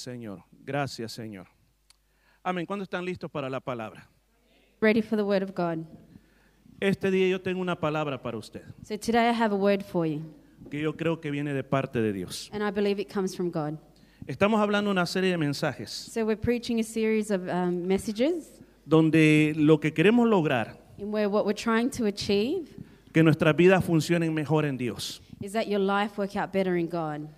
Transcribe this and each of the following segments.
Señor. Gracias, Señor. Amén. ¿Cuándo están listos para la palabra? Ready for the word of God. Este día yo tengo una palabra para usted So today I have a word for you, que yo creo que viene de parte de Dios. and I believe it comes from God. Estamos hablando una serie de mensajes So we're preaching a series of um, messages donde lo que queremos lograr in where what we're trying to achieve que nuestras vidas funcionen mejor en Dios. is that your life work out better in God.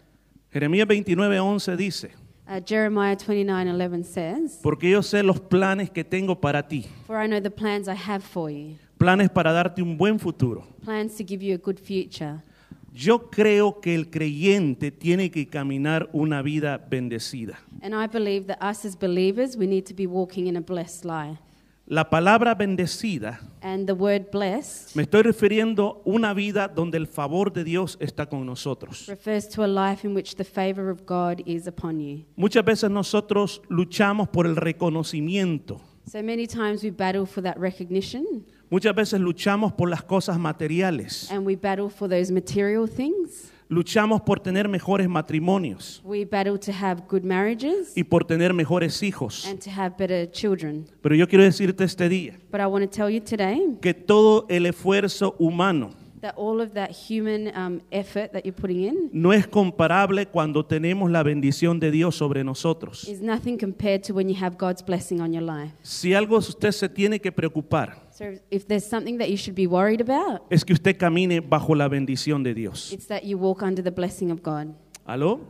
Jeremías 29:11 dice, Uh, Jeremiah 29:11 says, porque yo sé los planes que tengo para ti, "For I know the plans I have for you, planes para darte un buen futuro. plans to give you a good future." Yo creo que el creyente tiene que caminar una vida bendecida. And I believe that us as believers, we need to be walking in a blessed life. La palabra bendecida, And the word blessed me estoy refiriendo a una vida donde el favor de Dios está con nosotros. refers to a life in which the favor of God is upon you. Muchas veces nosotros luchamos por el reconocimiento, So many times we battle for that recognition muchas veces luchamos por las cosas materiales, and we battle for those material things. Luchamos por tener mejores matrimonios We battle to have good marriages y por tener mejores hijos. and to have better children. Pero yo quiero decirte este día But I want to tell you today que todo el esfuerzo humano that all of that human um, effort that you're putting in no es comparable cuando tenemos la bendición de Dios sobre nosotros. is nothing compared to when you have God's blessing on your life. Si algo usted se tiene que preocupar, So if there's something that you should be worried about, es que usted camine bajo la bendición de Dios. it's that you walk under the blessing of God. ¿Aló?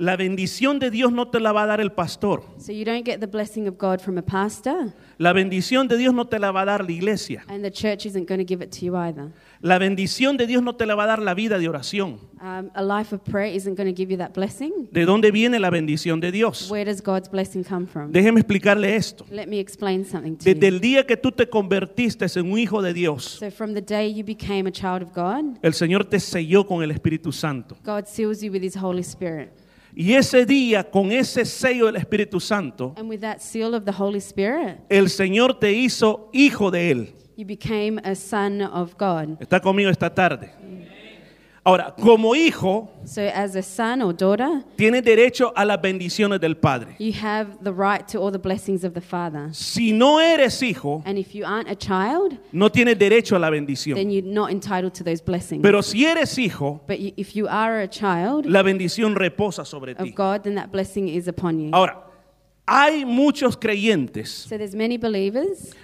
La bendición de Dios no te la va a dar el pastor. So you don't get the blessing of God from a pastor, La bendición de Dios no te la va a dar la iglesia. and the church isn't going to give it to you either. La bendición de Dios no te la va a dar la vida de oración. Um, a life of prayer isn't going to give you that blessing. ¿De dónde viene la bendición de Dios? Where does God's blessing come from? Déjeme explicarle esto. Let me explain something to Desde you. el día que tú te convertiste en un hijo de Dios, So from the day you became a child of God, el Señor te selló con el Espíritu Santo. God seals you with His Holy Spirit. Y ese día, con ese sello del Espíritu Santo, And with that seal of the Holy Spirit, el Señor te hizo hijo de Él. you became a son of God. Está conmigo esta tarde. Ahora, como hijo, So as a son or daughter, tienes derecho a las bendiciones del Padre. you have the right to all the blessings of the Father. Si no eres hijo, And if you aren't a child, no tienes derecho a la bendición. then you're not entitled to those blessings. Pero si eres hijo, But you, if you are a child la bendición reposa sobre of ti. God, then that blessing is upon you. Ahora, hay muchos creyentes So many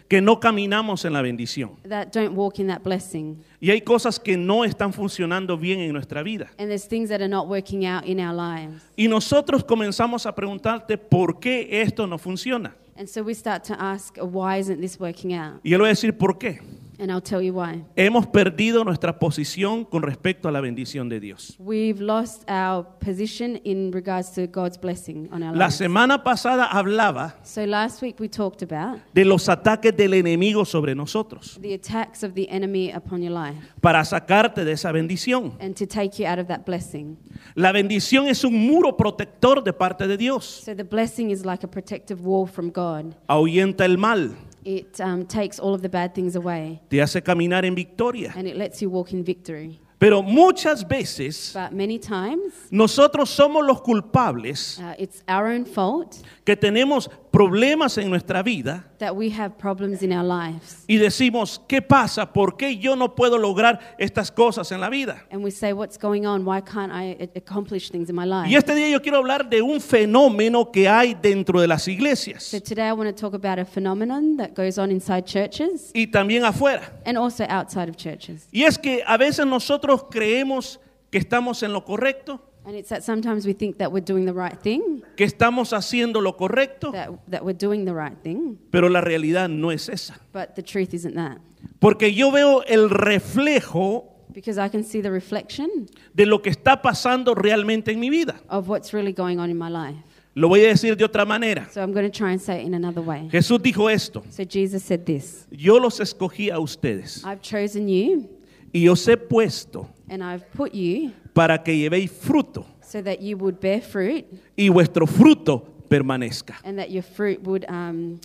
que no caminamos en la bendición. that don't walk in that blessing. Y hay cosas que no están funcionando bien en nuestra vida. And there's things that are not working out in our lives. Y nosotros comenzamos a preguntarte por qué esto no funciona. And so we start to ask, why isn't this working out? Y yo le voy a decir por qué. And I'll tell you why. Hemos perdido nuestra posición con respecto a la bendición de Dios. We've lost our position in regards to God's blessing on our La lives. semana pasada hablaba So last week we talked about de los ataques del enemigo sobre nosotros the attacks of the enemy upon your life para sacarte de esa bendición. and to take you out of that blessing. La bendición es un muro protector de parte de Dios. So the blessing is like a protective wall from God. Ahuyenta el mal, It um, takes all of the bad things away te hace caminar en victoria. and it lets you walk in victory. Pero muchas veces But many times nosotros somos los culpables uh, it's our own fault que tenemos problemas en nuestra vida that we have problems in our lives. y decimos, ¿qué pasa? ¿Por qué yo no puedo lograr estas cosas en la vida? And we say, What's going on? Why can't I a- accomplish things in my life? Y este día yo quiero hablar de un fenómeno que hay dentro de las iglesias So today I want to talk about a phenomenon that goes on inside churches y también afuera. and also outside of churches. Y es que a veces nosotros creemos que estamos en lo correcto, And it's that sometimes we think that we're doing the right thing, que estamos haciendo lo correcto, that, that we're doing the right thing, pero la realidad no es esa. but the truth isn't that. Porque yo veo el reflejo Because I can see the reflection de lo que está pasando realmente en mi vida. of what's really going on in my life. Lo voy a decir de otra manera. So I'm going to try and say it in another way. Jesús dijo esto, So Jesus said this yo los escogí a ustedes I've chosen you y os he puesto and I've put you para que llevéis fruto so that you would bear fruit y vuestro fruto permanezca. and that your fruit would um,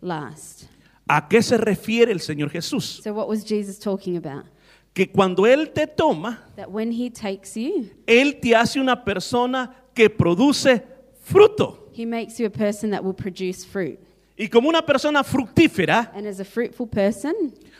last. ¿A qué se refiere el Señor Jesús? So, what was Jesus talking about? Que cuando Él te toma, That when he takes you, Él te hace una persona que produce fruto. He makes you a person that will produce fruit. Y como una persona fructífera, And as a fruitful person,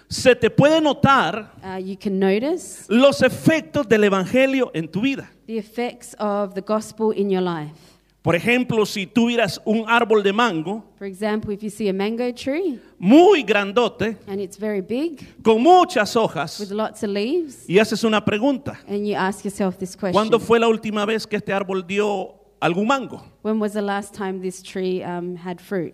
se te puede notar uh, you can notice los efectos del Evangelio en tu vida. the effects of the gospel in your life. Por ejemplo, si tuvieras un árbol de mango For example, if you see a mango tree muy grandote, and it's very big con muchas hojas, with lots of leaves, y haces una pregunta, and you ask yourself this question ¿cuándo fue la última vez que este árbol dio algún mango? When was the last time this tree um, had fruit?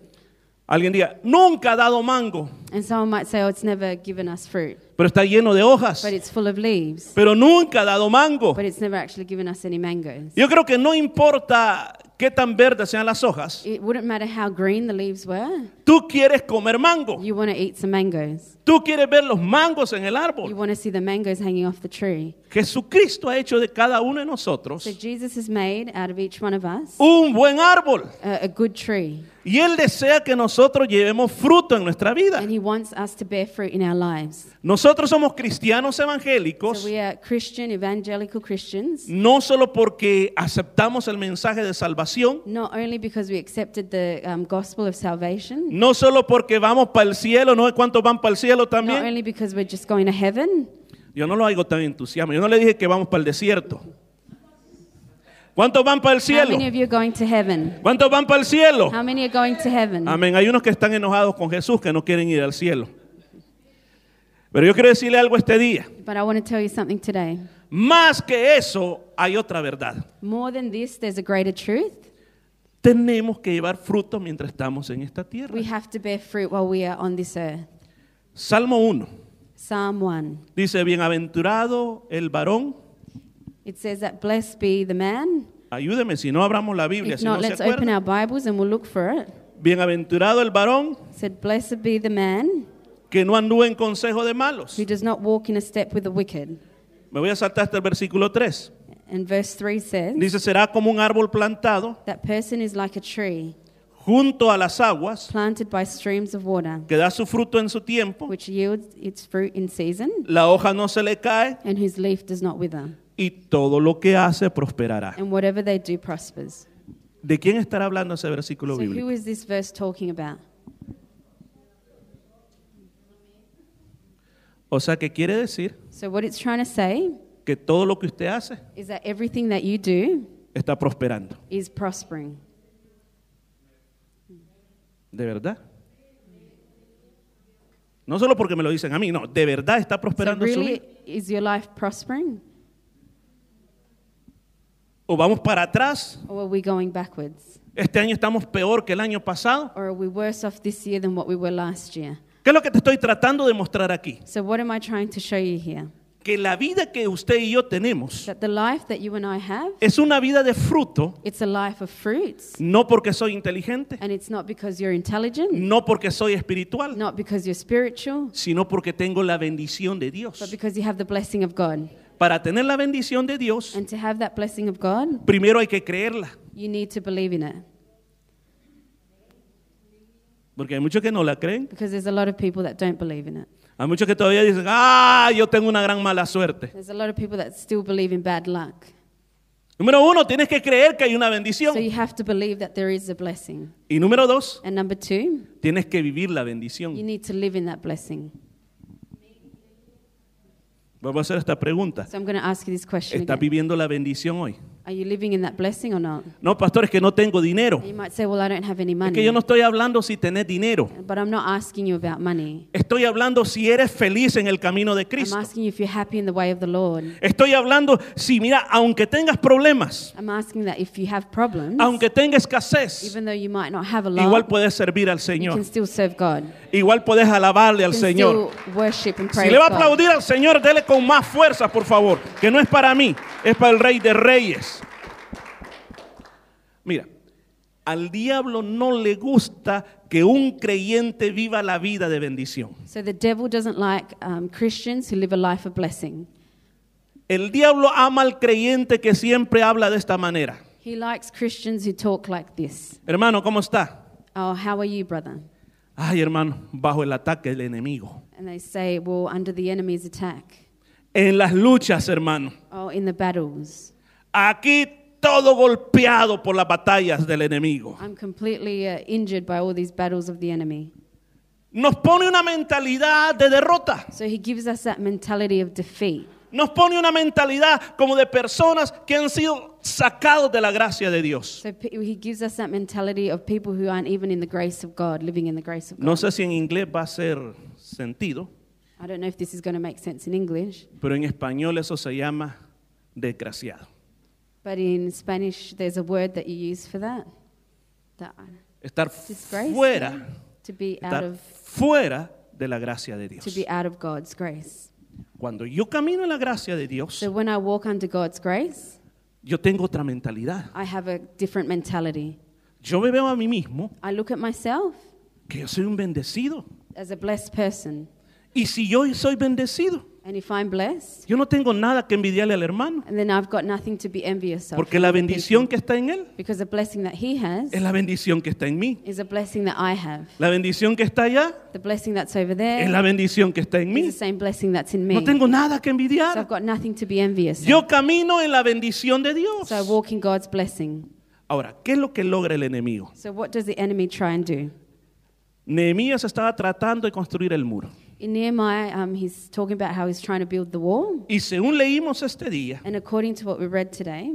Alguien diga, nunca ha dado mango, And someone might say, oh, it's never given us fruit, pero está lleno de hojas, but it's full of leaves, pero nunca ha dado mango. but it's never actually given us any mangoes. Yo creo que no importa qué tan verdes sean las hojas, It wouldn't matter how green the leaves were, tú quieres comer mango, you want to eat some mangoes. tú quieres ver los mangos en el You árbol. want to see the mangoes hanging off the tree. Jesucristo ha hecho de cada uno de nosotros So Jesus has made out of each one of us un buen árbol. a, a good tree, Y Él desea que nosotros llevemos fruto en nuestra vida. and He wants us to bear fruit in our lives. Nosotros somos cristianos So evangélicos we are Christian, evangelical Christians, no solo porque aceptamos el mensaje de salvación, not only because we accepted the um, gospel of salvation, no solo porque vamos para el cielo, no sé cuántos van para el cielo not también. only because we're just going to heaven. Yo no lo hago tan entusiasmo. Yo no le dije que vamos para el desierto. ¿Cuántos van para el How cielo? many of you are going to heaven? ¿Cuántos van para el cielo? How many are going to heaven? Amén. Hay unos que están enojados con Jesús que no quieren ir al cielo. Pero yo quiero decirle algo este día. But I want to tell you something today. Más que eso, hay otra verdad. More than this, there's a greater truth. Tenemos que llevar fruto mientras estamos en esta tierra. We have to bear fruit while we are on this earth. Salmo 1 Psalm 1. dice, bienaventurado el varón. It says that blessed be the man. Ayúdeme si no abramos la Biblia, If si no not, se let's open acuerda. our Bibles and we'll look for it. Bienaventurado el varón It said, Blessed be the man que no andúa en consejo de malos. who does not walk in a step with the wicked. Me voy a saltar hasta el versículo 3. And verse 3 says, Dice, será como un árbol plantado That person is like a tree junto a las aguas, planted by streams of water, que da su fruto en su tiempo, which yields its fruit in season, la hoja no se le cae and whose leaf does not wither. y todo lo que hace prosperará. And whatever they do prospers. ¿De quién estará hablando ese versículo So, who bíblico? is this verse talking about? O sea, que quiere decir So, what it's trying to say que todo lo que usted hace is that everything that you do está prosperando. is prospering. ¿De verdad? No solo porque me lo dicen a mí, no, de verdad está So, prosperando su vida. is your life prospering? O vamos para atrás. Or are we going backwards? Este año estamos peor que el año pasado. Or are we worse off this year than what we were last year? ¿Qué es lo que te estoy tratando de mostrar aquí? So, what am I trying to show you here? Que la vida que usted y yo tenemos That the life that you and I have, es una vida de fruto, it's a life of fruits. no porque soy inteligente, And it's not because you're intelligent, no porque soy espiritual, not because you're spiritual, sino porque tengo la bendición de but Dios. because you have the blessing of God. Para tener la bendición de Dios, And to have that blessing of God, primero hay que creerla, you need to believe in it. porque hay muchos que no la creen. Because there's a lot of people that don't believe in it. Hay muchos que todavía dicen, ah, yo tengo una gran mala suerte. There's a lot of people that still believe in bad luck. Número uno, tienes que creer que hay una bendición. So you have to believe that there is a blessing. Y número dos, And number two, tienes que vivir la you bendición. need to live in that blessing. Vamos a hacer esta pregunta. So I'm going to ask you this question ¿Estás again. viviendo la bendición hoy? Are you living in that blessing or not? No, pastor, es que no tengo dinero. You might say, well, I don't have any Es money. que yo no estoy hablando si tenés dinero. But I'm not asking you about money. Estoy hablando si eres feliz en el camino de I'm Cristo. asking you if you're happy in the way of the Lord. Estoy hablando si, mira, aunque tengas problemas, I'm asking that if you have problems, aunque tengas escasez, even though you might not have a igual lot, puedes servir al you Señor. can still serve God. Igual puedes alabarle al You can Señor. Si le va a God. aplaudir al Señor, dele con más fuerza, por favor. Que no es para mí, es para el Rey de Reyes. Mira, al diablo no le gusta que un creyente viva la vida de bendición. So the devil doesn't like um, Christians who live a life of blessing. El diablo ama al creyente que siempre habla de esta manera. He likes Christians who talk like this. Hermano, ¿cómo está? Oh, how are you, brother? Ay, hermano, bajo el ataque del enemigo. And they say, well, under the enemy's attack. En las luchas, hermano. Oh, in the battles. Aquí todo golpeado por las batallas del enemigo. I'm completely uh, injured by all these battles of the enemy. Nos pone una mentalidad de derrota. So he gives us that mentality of defeat. Nos pone una mentalidad como de personas que han sido sacados de la gracia de Dios. So pe- he gives us that mentality of people who aren't even in the grace of God, living in the grace of God. No sé si en inglés va a ser sentido, I don't know if this is going to make sense in English, pero en español eso se llama desgraciado. But in Spanish there's a word that you use for that. That Estar disgrace. fuera, yeah? To be out estar of fuera de la gracia de Dios. to be out of God's grace. Cuando yo camino en la gracia de Dios, So when I walk under God's grace, yo tengo otra mentalidad. I have a different mentality. Yo me veo a mí mismo I look at myself que yo soy un bendecido. as a blessed person. Y si yo soy bendecido, And if I'm blessed, yo no tengo nada que envidiarle al hermano, and then I've got nothing to be envious of. porque la bendición que está en él Because the blessing that he has es la bendición que está en mí. is a blessing that I have. La bendición que está allá The blessing that's over there es la bendición que está en is mí. the same blessing that's in me. No tengo nada que so I've envidiar. got nothing to be envious Yo of. camino en la bendición de Dios. So I walk in God's blessing. Ahora, ¿qué es lo que logra el enemigo? So what does the enemy try and do? Nehemías estaba tratando de construir el muro. In Nehemiah, um, he's talking about how he's trying to build the wall. Y según leímos este día, And according to what we read today,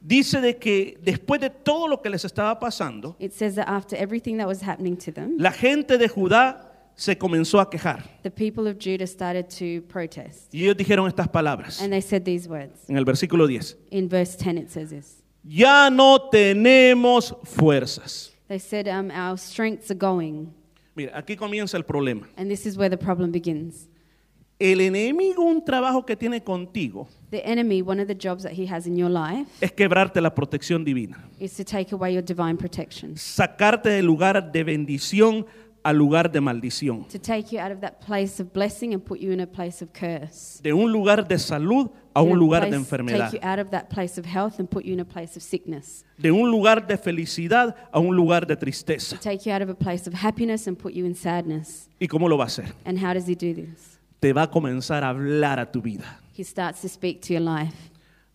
dice de que después de todo lo que les estaba pasando, it says that after everything that was happening to them, la gente de Judá se comenzó a quejar. the people of Judah started to protest. Y ellos dijeron estas palabras And they said these words. en el versículo 10. In verse 10, it says this. Ya no tenemos fuerzas. They said, um, Our strengths are going. Mira, aquí comienza el problema. And this is where the problem begins. El enemigo, un trabajo que tiene contigo, The enemy, one of the jobs that he has in your life, es quebrarte la protección divina. is to take away your divine protection, Sacarte del lugar de bendición al lugar de maldición. to take you out of that place of blessing and put you in a place of curse. De un lugar de salud a un lugar de enfermedad. Take you out of that place of health and put you in a place of sickness. De un lugar de felicidad a un lugar de To tristeza. take you out of a place of happiness and put you in sadness. ¿Y cómo lo va a hacer? And how does he do this? Te va a comenzar a hablar a tu vida. He starts to speak to your life.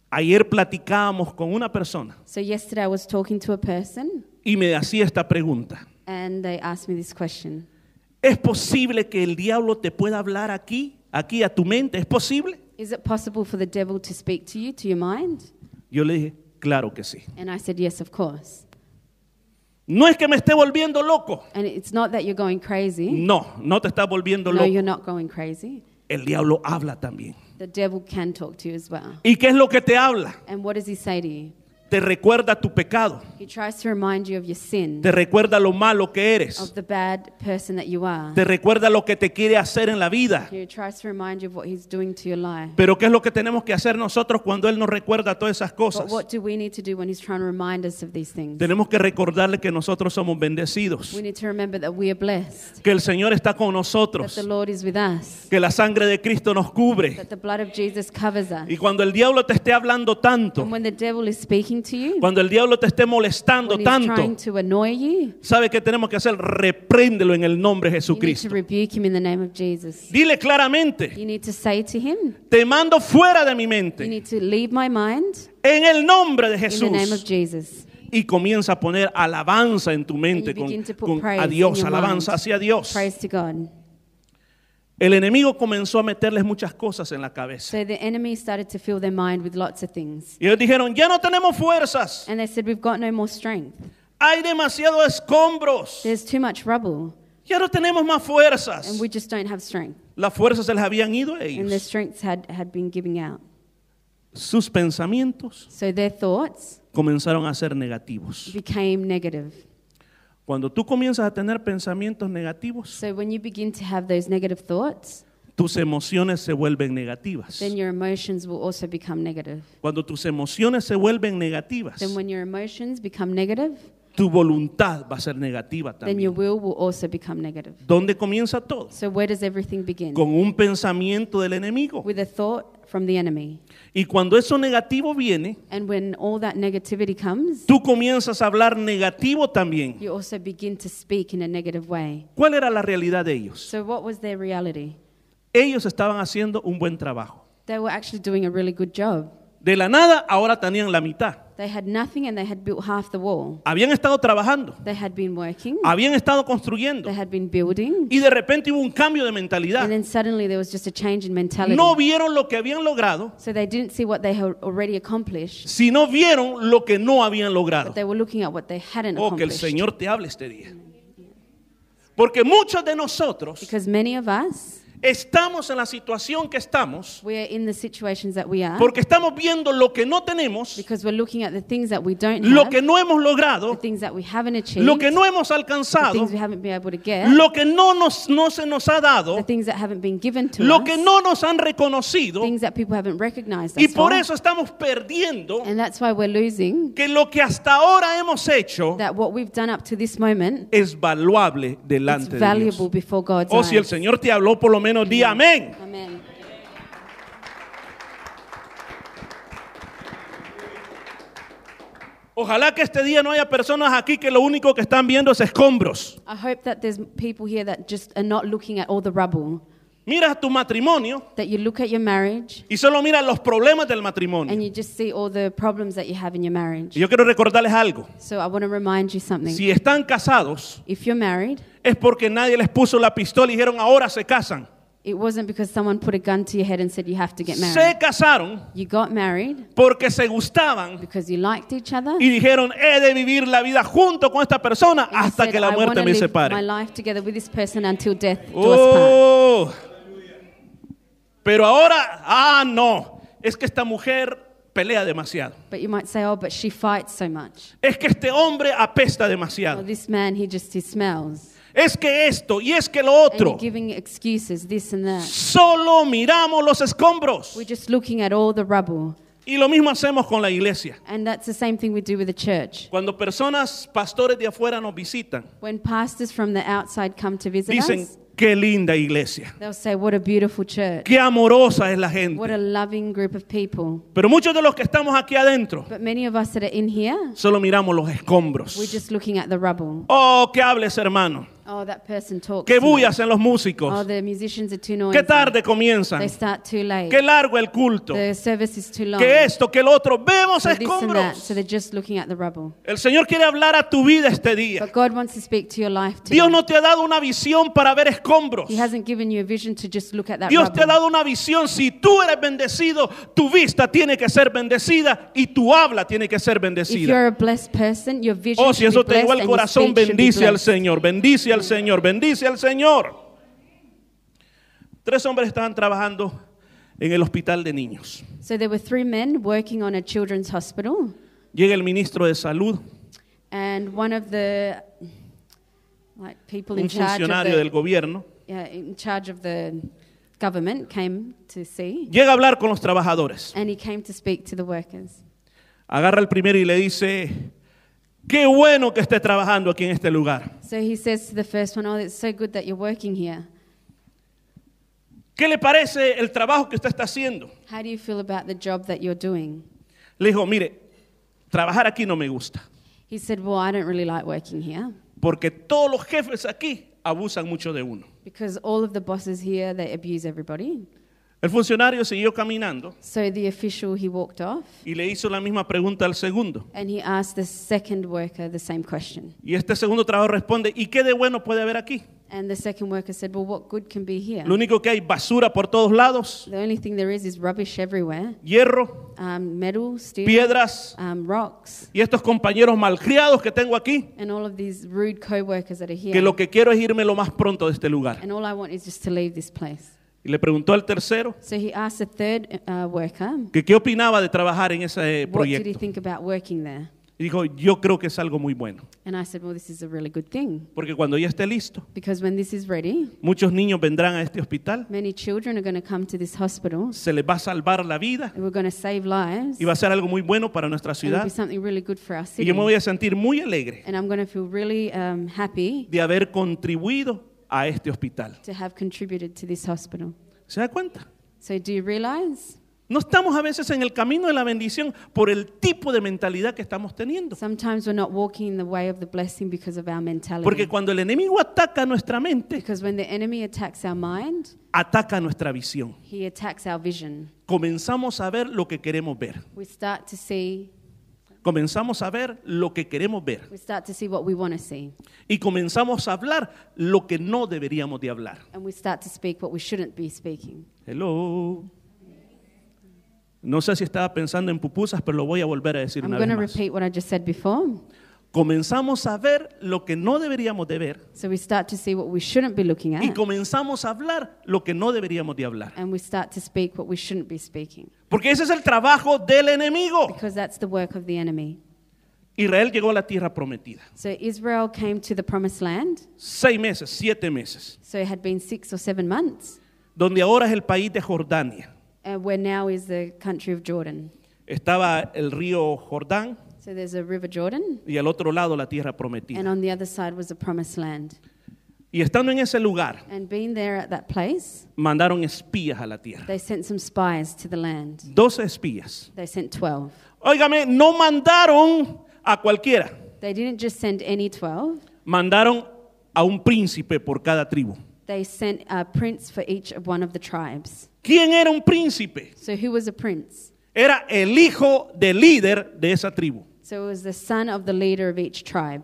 Ayer platicábamos con una persona So yesterday I was talking to a person y me hacía esta pregunta. And they asked me this question. ¿Es posible que el diablo te pueda hablar aquí, aquí a tu mente? ¿Es posible? Is it possible for the devil to speak to you, to your mind? Yo le dije, claro que sí. And I said, yes, of course. No es que me esté volviendo loco. And it's not that you're going crazy. No, no te estás volviendo No, loco. you're not going crazy. El diablo habla también. The devil can talk to you as well. ¿Y qué es lo que te habla? And what does he say to you? Te recuerda tu pecado. He tries to remind you of your sin, Te recuerda lo malo que eres. of the bad person that you are. Te recuerda lo que te quiere hacer en la vida. He tries to remind you of what he's doing to your life. Pero ¿qué es lo que tenemos que hacer nosotros cuando Él nos recuerda todas esas But cosas? what do we need to do when he's trying to remind us of these things? Tenemos que recordarle que nosotros somos bendecidos. We need to remember that we are blessed, Que el Señor está con that nosotros. the Lord is with us, Que la sangre de Cristo nos cubre. that the blood of Jesus covers us. Y cuando el diablo te esté hablando tanto, And when the devil is speaking to you, cuando el diablo te esté molestando tanto, trying to annoy you, ¿sabe qué tenemos que hacer? Repréndelo en el nombre de you need to Jesucristo. rebuke him in the name of Jesus. Dile claramente, You need to say to him, te mando fuera de mi You mente need to leave my mind en el nombre de in the name of Jesús. Jesus. Y comienza a poner alabanza en tu mente you con, con a Dios, alabanza hacia Dios. El enemigo comenzó a meterles muchas cosas en la cabeza. So the enemy started to fill their mind with lots of things. Y ellos dijeron, ya no tenemos fuerzas, And they said, We've got no more strength. hay demasiados escombros, There's too much rubble. ya no tenemos más fuerzas. And we just don't have strength. Las fuerzas se les habían ido a And their ellos. strengths had, had been giving out. Sus pensamientos So their thoughts comenzaron a ser negativos. became negative. Cuando tú comienzas a tener pensamientos negativos, So when you begin to have those negative thoughts, tus emociones se vuelven negativas. then your emotions will also become negative. Cuando tus emociones se vuelven negativas, Then when your emotions become negative, tu voluntad va a ser negativa then your también. will will also become negative. ¿Dónde comienza todo? So where does everything begin? Con un pensamiento del enemigo. With a thought from the enemy. Y cuando eso negativo viene, And when all that negativity comes, tú comienzas a hablar negativo también. you also begin to speak in a negative way. ¿Cuál era la realidad de ellos? So what was their reality? Ellos estaban haciendo un buen trabajo. They were actually doing a really good job. De la nada, ahora tenían la mitad. They had nothing and they had built half the wall. Habían estado trabajando, They had been working, habían estado construyendo. they had been building, Y de repente hubo un cambio de mentalidad. and then suddenly there was just a change in mentality. No vieron lo que habían logrado, So they didn't see what they had already accomplished, sino vieron lo que no habían logrado. but they were looking at what they hadn't Oh, que el. Señor te hable este día. Porque muchos de nosotros Because many of us, estamos en la situación que estamos we are in the situations that we are porque estamos viendo lo que no tenemos, because we're looking at the things that we don't lo have, que no hemos the logrado, things that we haven't achieved, lo que no hemos the alcanzado, things we haven't been able to get, lo que no, nos, no se nos ha the dado, things that haven't been given to lo us, que no nos han reconocido things that people haven't recognized y por eso estamos perdiendo And that's why we're losing que lo que hasta ahora hemos hecho that what we've done up to this moment es valuable delante de Dios. valuable before God's O si el. Señor te habló, por lo menos di amén. Amen. Ojalá que este día no haya personas aquí que lo único que están viendo es escombros. I hope that there's people here that just are not looking at all the rubble. Miras tu matrimonio That you look at your marriage y solo miras los problemas del and matrimonio. you just see all the problems that you have in your marriage. Y yo quiero recordarles algo. So I want to remind you something. Si están casados, If you're married, es porque nadie les puso la pistola y dijeron ahora se casan. It wasn't because someone put a gun to your head and said you have to get married. Se casaron You got married porque se gustaban because you liked each other. y dijeron he de vivir la vida junto con esta persona and you hasta said, que la I muerte wanna me live my separe. life together with this person until death do us part. Oh. Pero ahora, ah, no, es que esta mujer pelea demasiado. But you might say, oh, but she fights so much. Es que este hombre apesta demasiado. this man, he just he smells. Es que esto y es que lo otro. you're giving excuses, this and that. Solo miramos los escombros. We're just looking at all the rubble. Y lo mismo hacemos con la iglesia. And that's the same thing we do with the church. Cuando personas, pastores de afuera nos visitan, When pastors from the outside come to visit dicen, us, qué linda iglesia. they'll say, what a beautiful church. Qué amorosa es la What gente. a loving group of people. Pero muchos de los que estamos aquí adentro, But many of us that are in here, solo miramos los we're escombros. just looking at the rubble. Oh, que hables, hermano. Oh, that person talks. Qué bullas en los Oh, músicos. the musicians are too noisy. Qué tarde comienzan. They start too late. Qué largo el culto. The service is too long. Que esto, que el otro. Vemos So escombros. So they're just looking at the rubble. El Señor quiere hablar a tu vida este día. But God wants to speak to your life today. Dios no te ha dado una visión para ver escombros. He hasn't given you a vision to just look at that Dios te ha dado una visión. Si tú eres bendecido, tu vista tiene que ser bendecida y tu habla tiene que ser If bendecida. you're a blessed person, your vision Oh, si eso be te llegó al corazón, bendice al. Señor, bendice al Señor, bendice al Señor. Tres hombres estaban trabajando en el hospital de niños. So there were three men working on a children's hospital, Llega el ministro de salud, and one of the like people un in charge of funcionario del the, gobierno, yeah, in charge of the government came to see, llega a hablar con los trabajadores. and he came to speak to the workers. Agarra el primero y le dice, qué bueno que esté trabajando aquí en este lugar. So he says to the first one, "Oh, it's so good that you're working here. ¿Qué le parece el trabajo que usted está haciendo? How do you feel about the job that you're doing?" Le dijo, mire, trabajar aquí no me gusta, He said, "Well, I don't really like working here porque todos los jefes aquí abusan mucho de uno. because all of the bosses here they abuse everybody." El funcionario siguió caminando So the official he walked off. y le hizo la misma pregunta al segundo. And he asked the second worker the same question. Y este segundo trabajo responde, ¿y qué de bueno puede haber aquí? And the second worker said, Well, what good can be here? Lo único que hay basura por todos lados, The only thing there is is rubbish everywhere hierro, um, metal, steel, piedras um, rocks, y estos compañeros malcriados que tengo aquí, and all of these rude co workers that are here. que lo que quiero es irme lo más pronto de este lugar. And all I want is just to leave this place. Y le preguntó al tercero So he asked the third uh, worker, que qué opinaba de trabajar en ese What did he proyecto. think about working there? Y dijo, yo creo que es algo muy bueno, And I said, Well, this is a really good thing. porque cuando ya esté listo, Because when this is ready, muchos niños vendrán a este hospital, many children are going to come to this hospital, se les va a salvar la vida and we're going to save lives. y va a ser algo muy bueno para nuestra And it'll ciudad. be something really good for our Y city. yo me voy a sentir muy alegre And I'm going to feel really um, happy de haber contribuido a este hospital. to have contributed to this hospital. ¿Se da cuenta? So, do you realize? No estamos a veces en el camino de la bendición por el tipo de mentalidad que estamos teniendo. Sometimes we're not walking in the way of the blessing because of our mentality. Porque cuando el enemigo ataca nuestra mente, because when the enemy attacks our mind, ataca nuestra visión. he attacks our vision. Comenzamos a ver lo que queremos ver. We start to see Comenzamos a ver lo que queremos ver. we start to see what we want to see. Y comenzamos a hablar lo que no deberíamos de hablar. And we start to speak what we shouldn't be speaking. Hello. No sé si estaba pensando en pupusas, pero lo voy a volver a decir I'm una vez to más. repeat what I just said before. Comenzamos a ver lo que no deberíamos de ver So we start to see what we shouldn't be looking y at. comenzamos a hablar lo que no deberíamos de hablar. And we start to speak what we shouldn't be speaking. Porque ese es el trabajo del enemigo. Because that's the work of the enemy. Israel llegó a la tierra prometida. So Israel came to the promised land. Seis meses, siete meses. So it had been six or seven months. Donde ahora es el país de Jordania. Uh, where now is the country of Jordan. Estaba el río Jordán So there's a river Jordan. y al otro lado la tierra And prometida. on the other side was the promised land. Y estando en ese lugar, And being there at that place, mandaron espías a la tierra. they sent some spies to the land. Espías. They sent 12. Óigame, no mandaron a cualquiera. They didn't just send any 12, Mandaron a un príncipe por cada tribu. they sent a prince for each of one of the tribes. ¿Quién era un príncipe? So who was a prince? Era el hijo del líder de esa tribu. So it was the son of the leader of each tribe,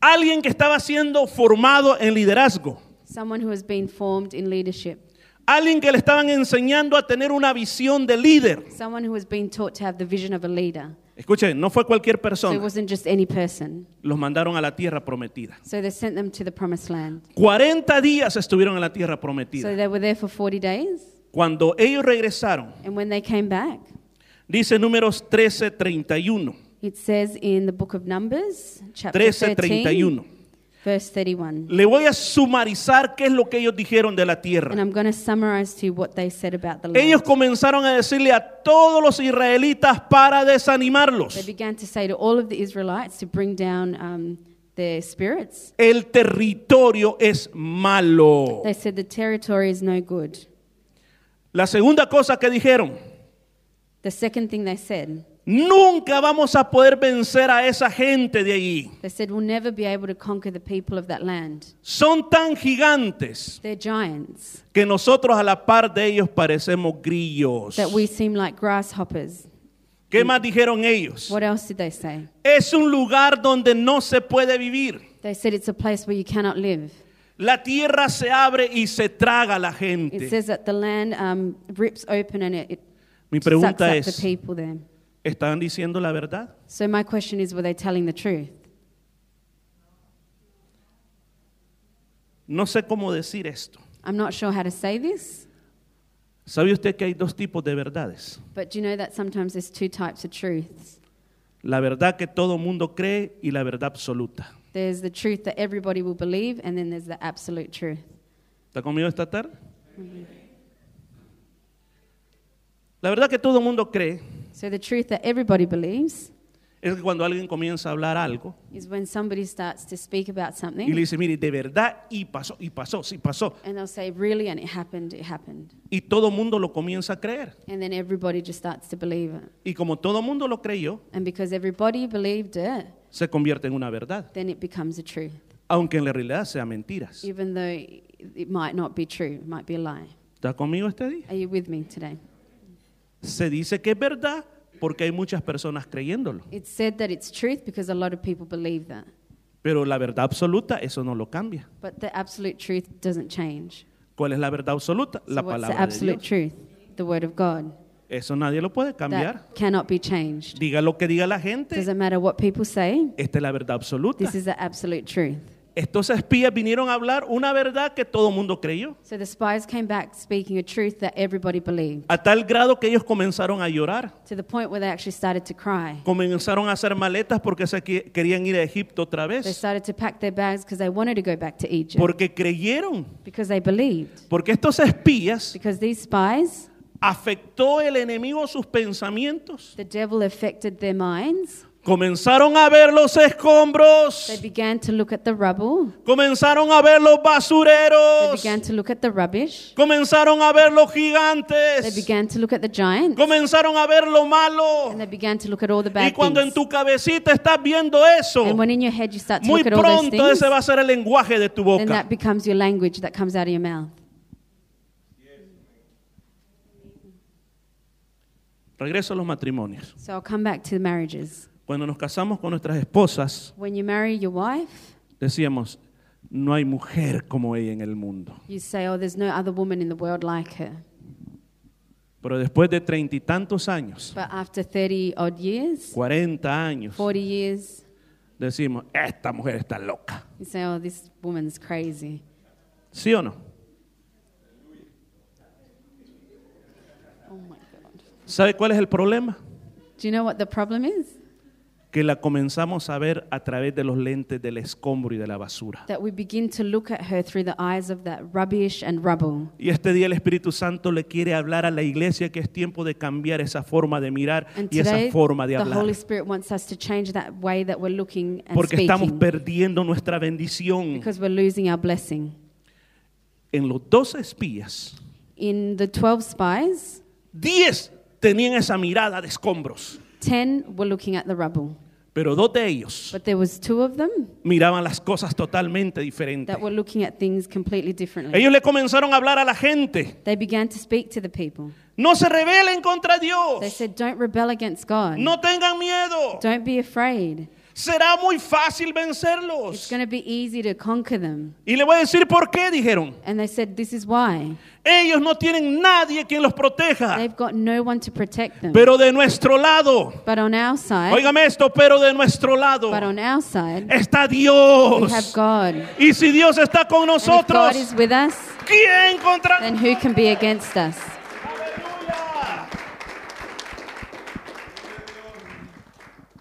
Alguien que estaba siendo formado en liderazgo. someone who has been formed in leadership, Alguien que le estaban enseñando a tener una visión de líder. someone who has been taught to have the vision of a leader. Escuchen, no fue cualquier So it persona. wasn't just any person. Los mandaron a la tierra prometida. So they sent them to the promised land. 40 días estuvieron en la tierra So prometida. they were there for 40 days. Cuando ellos regresaron, And when they came back, dice números 13:31. It says in the book of Numbers, chapter 13, 13:31. verse 31. Le voy a sumarizar qué es lo que ellos dijeron de la And tierra. I'm going to summarize to you what they said about the Ellos land. comenzaron a decirle a todos los israelitas para They desanimarlos. began to say to all of the Israelites to bring down um, their spirits. El territorio es malo. They said the territory is no good. La segunda cosa que dijeron, The second thing they said, nunca vamos a poder vencer a esa gente de allí. they said, We'll never be able to conquer the people of that land. Son tan gigantes They're giants que nosotros a la par de ellos parecemos grillos. that we seem like grasshoppers. ¿Qué más dijeron ellos? What else did they say? Es un lugar donde no se puede vivir. They said it's a place where you cannot live. La tierra se abre y se traga a la It gente. says that the land um, rips open and it, it Mi sucks pregunta up the es, people there. ¿Están diciendo la verdad? So my question is, were they telling the truth? No sé cómo decir esto. I'm not sure how to say this, ¿Sabe usted que hay dos tipos de verdades? but do you know that sometimes there's two types of truths? La verdad que todo mundo cree y la verdad absoluta. There's the truth that everybody will believe, and then there's the absolute truth. ¿Está conmigo esta tarde? La verdad que todo mundo cree So the truth that everybody believes es que cuando alguien comienza a hablar algo is when somebody starts to speak about y le something, dice, mire, de verdad, y pasó, y pasó, sí pasó. and they'll say, "Really," and it happened. It happened, Y todo mundo lo comienza a creer. and then everybody just starts to believe it. Y como todo mundo lo creyó, And because everybody believed it, se convierte en una verdad, then it becomes a truth, aunque en la realidad sea mentiras. even though it might not be true. It might be a lie. ¿Está conmigo este día? Are you with me today? Se dice que es verdad porque hay muchas personas creyéndolo. It's said that it's truth because a lot of people believe that. Pero la verdad absoluta, eso no lo cambia. But the absolute truth doesn't change. ¿Cuál es la verdad absoluta? So La what's the palabra de absolute Dios. truth? The word of God. Eso nadie lo puede cambiar. That cannot be changed. Diga lo que diga la gente. Doesn't matter what people say. Esta es la verdad absoluta. This is the absolute truth. Estos espías vinieron a hablar una verdad que todo mundo creyó. So the spies came back speaking a truth that everybody believed A tal grado que ellos comenzaron a llorar. to the point where they actually started to cry. Comenzaron a hacer maletas porque se querían ir a Egipto otra They vez. started to pack their bags because they wanted to go back to Egypt Porque creyeron. because they believed. Porque estos espías Because these spies, afectó el enemigo sus pensamientos. the devil affected their minds Comenzaron a ver los They escombros. began to look at the rubble. Comenzaron a ver los They basureros. began to look at the rubbish. Comenzaron a ver los They gigantes. began to look at the giants. Comenzaron a ver lo malo. And they began to look at all the Y bad cuando en things. tu cabecita estás viendo eso, And when in your head you start to muy look at all those pronto things, ese va a ser el lenguaje de tu then boca. that becomes your language that comes out of your mouth. Regreso a los matrimonios. So I'll come back to the marriages. Cuando nos casamos con nuestras esposas, When you marry your wife, decíamos, no hay mujer como ella en el mundo. you say, oh, there's no other woman in the world like her. Pero después de treinta y tantos años, But after 30 odd years, cuarenta años, 40 years, decimos, esta mujer está loca. you say, oh, this woman's crazy. ¿Sí o no? Oh my God. ¿Sabe cuál es el problema? Do you know what the problem is? Que la comenzamos a ver a través de los lentes del escombro y de la basura. That we begin to look at her through the eyes of that rubbish and rubble. Y este día el Espíritu Santo le quiere hablar a la iglesia que es tiempo de cambiar esa forma de mirar And y esa today, forma de the hablar. Holy Spirit wants us to change that way that we're looking and Porque estamos speaking. perdiendo nuestra bendición. Because we're losing our blessing. En los 12 espías, In the 12 spies, 10 tenían esa mirada de escombros, 10 were looking at the rubble. Pero dos de ellos But there was two of them miraban las cosas totalmente diferentes. that were looking at things completely differently. Ellos le comenzaron a hablar a la gente. They began to speak to the people. No se rebelen contra They Dios. said, Don't rebel against God. No tengan miedo. Don't be afraid. Será muy fácil It's vencerlos. going to be easy to conquer them. Y le voy a decir por qué, dijeron. And they said, This is why. Ellos no tienen nadie quien los proteja. They've got no one to protect them. Pero de nuestro lado, But on our side, óigame esto, pero de nuestro lado but on our side, está we Dios. have God. Y si Dios está con And if nosotros, God is with us, ¿quién contra then who can be against us?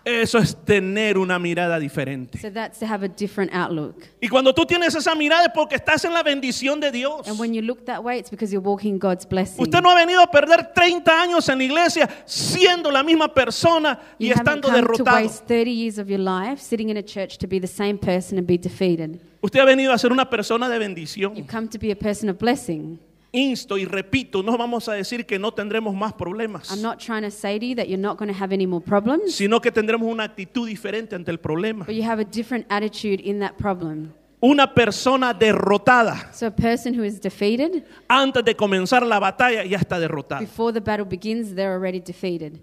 Eso es tener una mirada diferente. So that's to have a different outlook. Y cuando tú tienes esa mirada es porque estás en la bendición de Dios. And when you look that way, it's because you're walking God's blessing. Usted no ha venido a perder 30 años en la iglesia siendo la misma persona y You estando come to derrotado. waste 30 years of your life sitting in a church to be the same person and be defeated. Usted ha venido a ser una persona de You've bendición. come to be a person of blessing. Insto y repito, no vamos a decir que no tendremos más problemas, I'm not trying to say to you that you're not going to have any more problems, sino que tendremos una actitud diferente ante el problema. but you have a different attitude in that problem. Una persona derrotada So a person who is defeated, antes de comenzar la batalla ya está derrotada. before the battle begins, they're already defeated.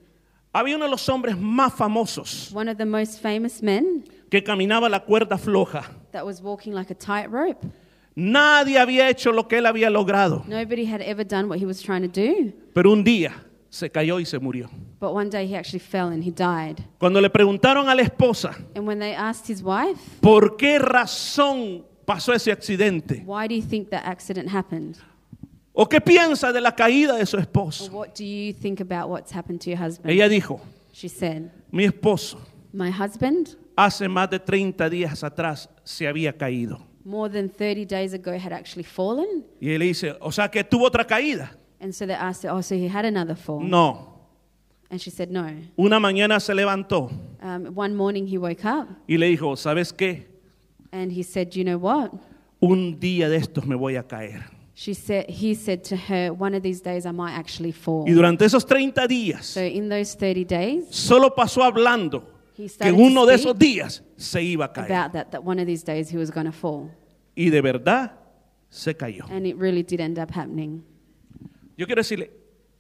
Había uno de los hombres más famosos One of the most famous men que caminaba la cuerda floja. that was walking like a tightrope. Nadie había hecho lo que él había logrado, Nobody had ever done what he was trying to do, pero un día se cayó y se murió. but one day he actually fell and he died. Cuando le preguntaron a la esposa And when they asked his wife, por qué razón pasó ese accidente Why do you think that accident happened? o qué piensa de la caída de su Or esposo, what do you think about what's happened to your husband? ella dijo, She said, mi esposo My husband, hace más de 30 días atrás se había caído. More than 30 days ago, had actually fallen. Y él dice, o sea que tuvo otra caída. And so they asked her, Oh, so he had another fall? No, And she said, No. una mañana se levantó Um, one morning he woke up y le dijo, ¿sabes qué? and he said, You know what? Un día de estos me voy a caer. She said, he said to her, One of these days I might actually fall. Y durante esos 30 días, So in those 30 days, solo pasó hablando he que started en uno de speak esos días se iba a caer. about that, that one of these days he was going to fall. Y de verdad se cayó. And it really did end up happening. Yo quiero decirle,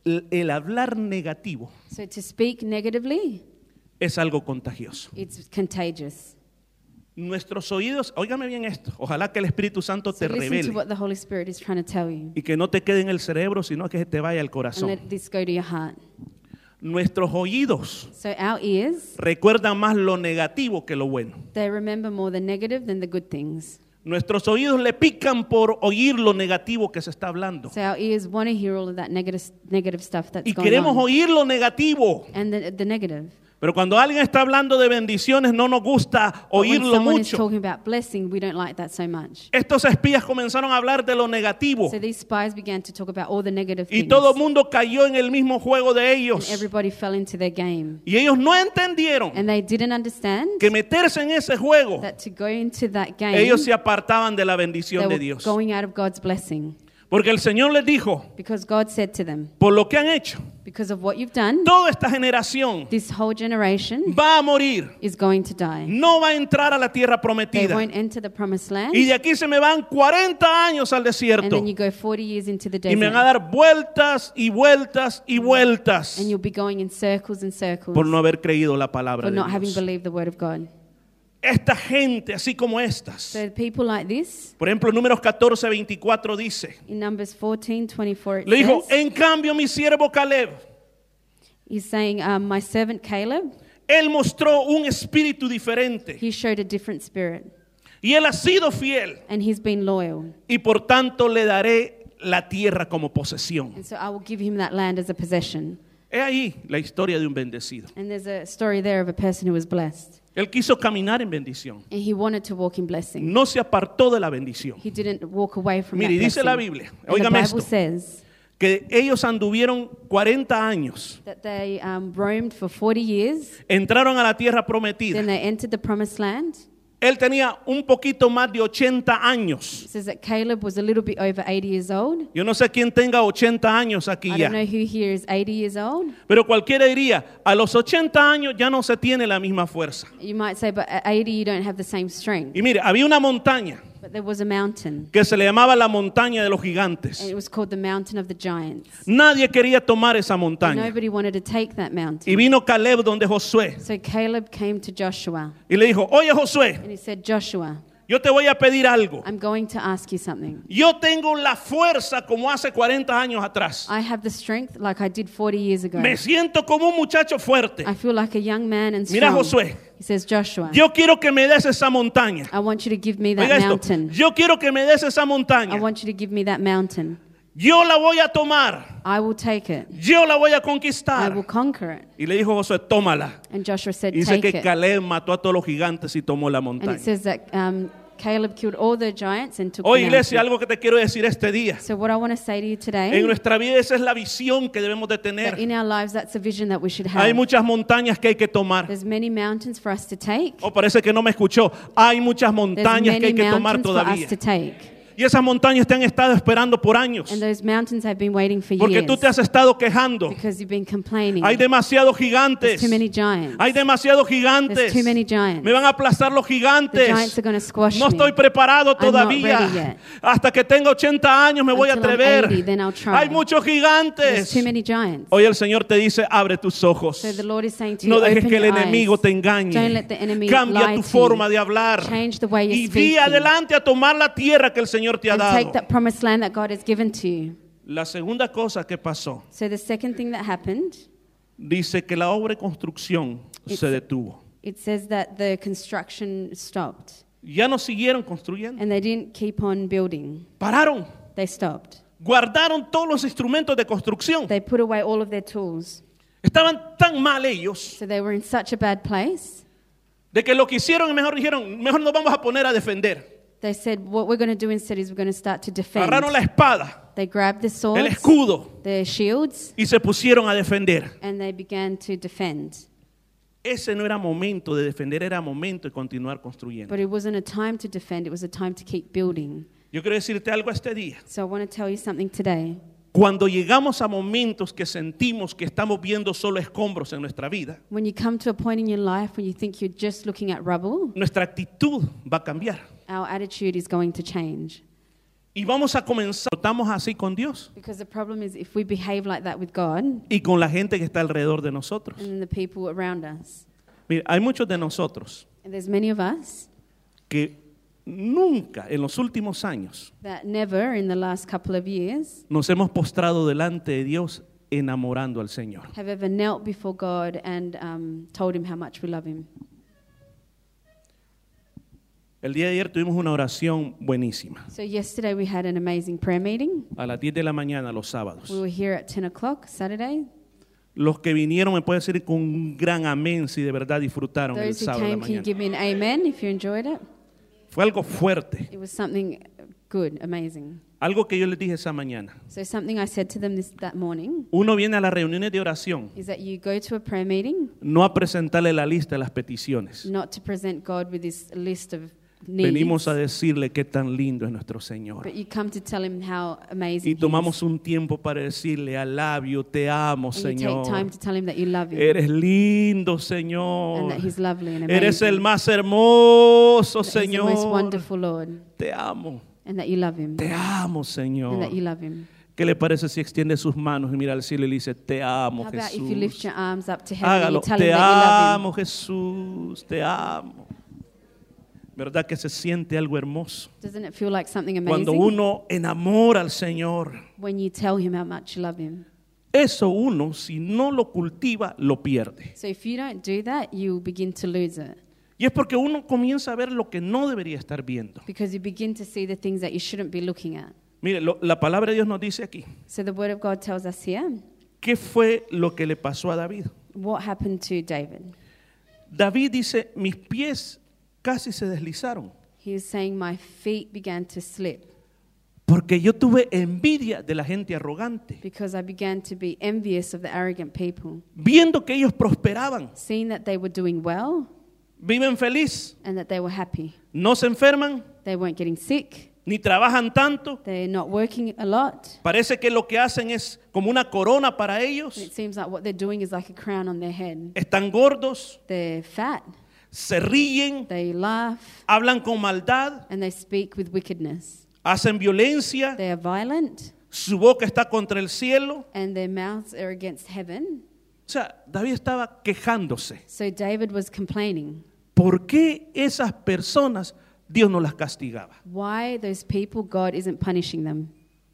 el, el hablar negativo So to speak negatively, es algo contagioso. it's contagious. Nuestros oídos, óigame bien esto, ojalá que el Espíritu Santo So te listen to revele what the Holy Spirit is trying to tell you. y que no te quede en el cerebro, sino que te vaya al And corazón. let this go to your heart. Nuestros oídos So our ears, recuerdan más lo negativo que lo bueno. they remember more the negative than the good things. Nuestros oídos le pican por oír lo negativo que se está hablando. So our ears want to hear all of that negative, negative stuff that's Y going queremos on. oír lo negativo, And the, the negative. Pero cuando alguien está hablando de bendiciones no nos gusta oírlo mucho. talking about blessing, we don't like so much. Estos espías comenzaron a hablar de lo negativo So these spies began to talk about all the negative y things. todo el mundo cayó en el mismo juego de ellos. everybody fell into their game. Y ellos no entendieron And they didn't understand que meterse en ese juego, that to go into that game, ellos se apartaban de la bendición de Dios. Porque el Señor les dijo, Because God said to them, por lo que han hecho, because of what you've done, toda esta generación this whole generation va a morir, is going to die. no va a entrar a la tierra They prometida. won't enter the promised land. Y de aquí se me van 40 años al And desierto. then you go 40 years into the Y me van a desert. dar vueltas y vueltas y vueltas And you'll be going in circles and circles por no haber creído la palabra for de not having Dios. believed the word of God. Esta gente, así como estas. Like this, Por ejemplo, números 14, 24 dice, in Numbers 14, 24, it le dijo, says, en cambio mi siervo Caleb, he's saying, um, my servant Caleb, él mostró un espíritu diferente he showed a different spirit. y él ha sido fiel and he's been loyal. y por tanto le daré la tierra como posesión. And so I will give him that land as a possession. Es ahí la historia de un bendecido. And there's a story there of a person who was blessed. Él quiso caminar en bendición. And he wanted to walk in blessing. No se apartó de la bendición. He didn't walk away from Mire, that dice blessing. la Biblia, And the óigame Bible esto. says Que ellos anduvieron 40 años, that they um, roamed for 40 years. entraron a la tierra prometida. Then they entered the promised land. Él tenía un poquito más de 80 años. It says that Caleb was a little bit over 80 years old. Yo no sé quién tenga 80 años aquí I ya. don't know who here is 80 years old. Pero cualquiera diría, a los 80 años ya no se tiene la misma fuerza. You might say, but at 80 you don't have the same strength. Y mire, había una montaña But there was a mountain. que se le llamaba la montaña de los And gigantes. it was called the mountain of the giants. Nadie quería tomar esa montaña. Nobody wanted to take that mountain. Y vino Caleb donde Josué So Caleb came to Joshua y le dijo, oye Josué, and he said, Joshua, yo te voy a pedir algo. I'm going to ask you something. Yo tengo la fuerza como hace 40 años atrás. I have the strength like I did 40 years ago. Me siento como un muchacho fuerte. I feel like a young man and Mira, strong. Josué. He says, Joshua, Yo quiero que me des esa montaña. I want you to give me that mountain. yo quiero que me des esa I montaña. want you to give me that mountain. Yo la voy a tomar. I will take it. Yo la voy a I conquistar. will conquer it. Y le dijo Josué, tómala. And Joshua said, Y dice take que. Caleb mató a todos los gigantes y tomó la And it montaña. says that um, Caleb killed all the giants and took Hoy, the iglesia, algo que te quiero decir este día. So what I want to say to you En today, nuestra vida esa es la visión que debemos de tener. in our lives, that's a vision that we should Hay have. muchas montañas que hay que tomar. There's many mountains for us to take. O parece que no me escuchó. Hay muchas montañas que hay que tomar mountains for us todavía. to take. Y esas montañas te han estado esperando por años. And those mountains have been waiting for Porque years tú te has estado quejando. because you've been complaining. Hay demasiados There's gigantes. too many giants. Hay demasiados There's gigantes. too many giants. Me van a aplastar los The gigantes. giants are going to squash No estoy preparado I'm not todavía. ready yet. Hasta que tenga 80 años me voy a I'm atrever. 80, then I'll try. Hay muchos There's gigantes. too many giants. Hoy el Señor te dice, abre tus ojos. So the Lord is saying to you, No dejes que el enemigo eyes. te engañe. Don't let the enemy Cambia lie tu to forma you. de hablar. Change the way you're Y di adelante a tomar la tierra que el Señor te ha and dado. take that promised land that God has given to you. La segunda cosa que pasó, So the second thing that happened, dice que la obra de construcción It's- se detuvo. it says that the construction stopped Ya no siguieron construyendo. and they didn't keep on building. Pararon. They stopped. Guardaron todos los instrumentos de construcción. They put away all of their tools. Estaban tan mal ellos So they were in such a bad place. de que lo que hicieron, mejor dijeron, mejor nos vamos a poner a defender. They said, what we're going to do instead is we're going to start to defend. Agarraron la espada, They grabbed the el swords, escudo the shields, y se pusieron a defender. and they began to defend. Ese no era momento de defender, era momento de continuar construyendo. But it wasn't a time to defend, it was a time to keep building. Yo quiero decirte algo este día. So I want to tell you something today. Cuando llegamos a momentos que sentimos que estamos viendo solo escombros en nuestra vida, When you come to a point in your life when you think you're just looking at rubble, nuestra actitud va a cambiar. our attitude is going to change. Y vamos a comenzar, estamos así con Dios Because the problem is if we behave like that with God y con la gente que está alrededor de nosotros. and the people around us, Mira, hay muchos de nosotros and there's many of us que nunca en los últimos años that never in the last couple of years nos hemos postrado delante de Dios enamorando al Señor. have ever knelt before God and um, told Him how much we love Him. El día de ayer tuvimos una oración buenísima. So yesterday we had an amazing prayer meeting. A las 10 de la mañana los sábados. We were here at 10 o'clock Saturday. Los que vinieron me pueden decir con un gran amén si de verdad disfrutaron el Those who sábado de la came, can you mañana. give me an amen if you enjoyed it? Fue algo fuerte, It was something good, amazing. algo que yo les dije esa mañana. So something I said to them this, that morning Uno viene a las reuniones de oración is that you go to a prayer meeting no a presentarle la lista de las peticiones. not to present God with this list of needs, Venimos a decirle qué tan lindo es nuestro Señor. but you come to tell Him how amazing Y tomamos un tiempo para decirle, alabio, te amo, And you take time Señor. to tell Him that you love Him Eres lindo, and Señor. that He's lovely and amazing. Eres el más hermoso, He's the most Señor. wonderful Lord Te amo, and that you love Him te amo, and Señor. that you love Him. ¿Qué le parece si extiende sus manos y mira al cielo y le dice, te amo, Jesús? and Hágalo, te amo, Jesús, te amo. ¿Verdad que se siente algo hermoso? Doesn't it feel like something Cuando amazing uno enamora al Señor, when you tell Him how much you love Him? eso uno, si no lo cultiva, lo pierde. So if you don't do that, you begin to lose it Y es porque uno comienza a ver lo que no debería estar viendo. because you begin to see the things that you shouldn't be looking at. Mire, lo- la palabra de Dios nos dice aquí, So the Word of God tells us here ¿qué fue lo que le pasó a David? what happened to David. David dice, mis pies casi se deslizaron, He is saying, My feet began to slip porque yo tuve envidia de la gente arrogante, because I began to be envious of the arrogant people, viendo que ellos prosperaban, seeing that they were doing well viven feliz, and that they were happy. no se enferman, They weren't getting sick, ni trabajan tanto. they're not working a lot. Parece que lo que hacen es como una corona para And ellos. it seems like what they're doing is like a crown on their head. Están gordos, They're fat, se ríen, they laugh, hablan con maldad, and they speak with wickedness. hacen violencia, They are violent, su boca está contra el cielo. and their mouths are against heaven. O sea, David estaba quejándose. So David was complaining. ¿Por qué esas personas Dios no las castigaba? Why those people, God isn't punishing them.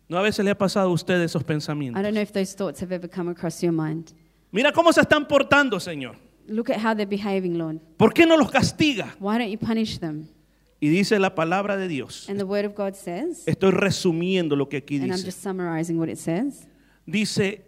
¿No a veces le ha pasado a usted esos I pensamientos? don't know if those thoughts have ever come across your mind. Mira cómo se están portando, Señor. Look at how they're behaving, Lord. ¿Por qué no los castiga? Why don't you punish them? Y dice la palabra de Dios. And the word of God says, Estoy resumiendo lo que aquí and I'm dice. just summarizing what it says. Dice,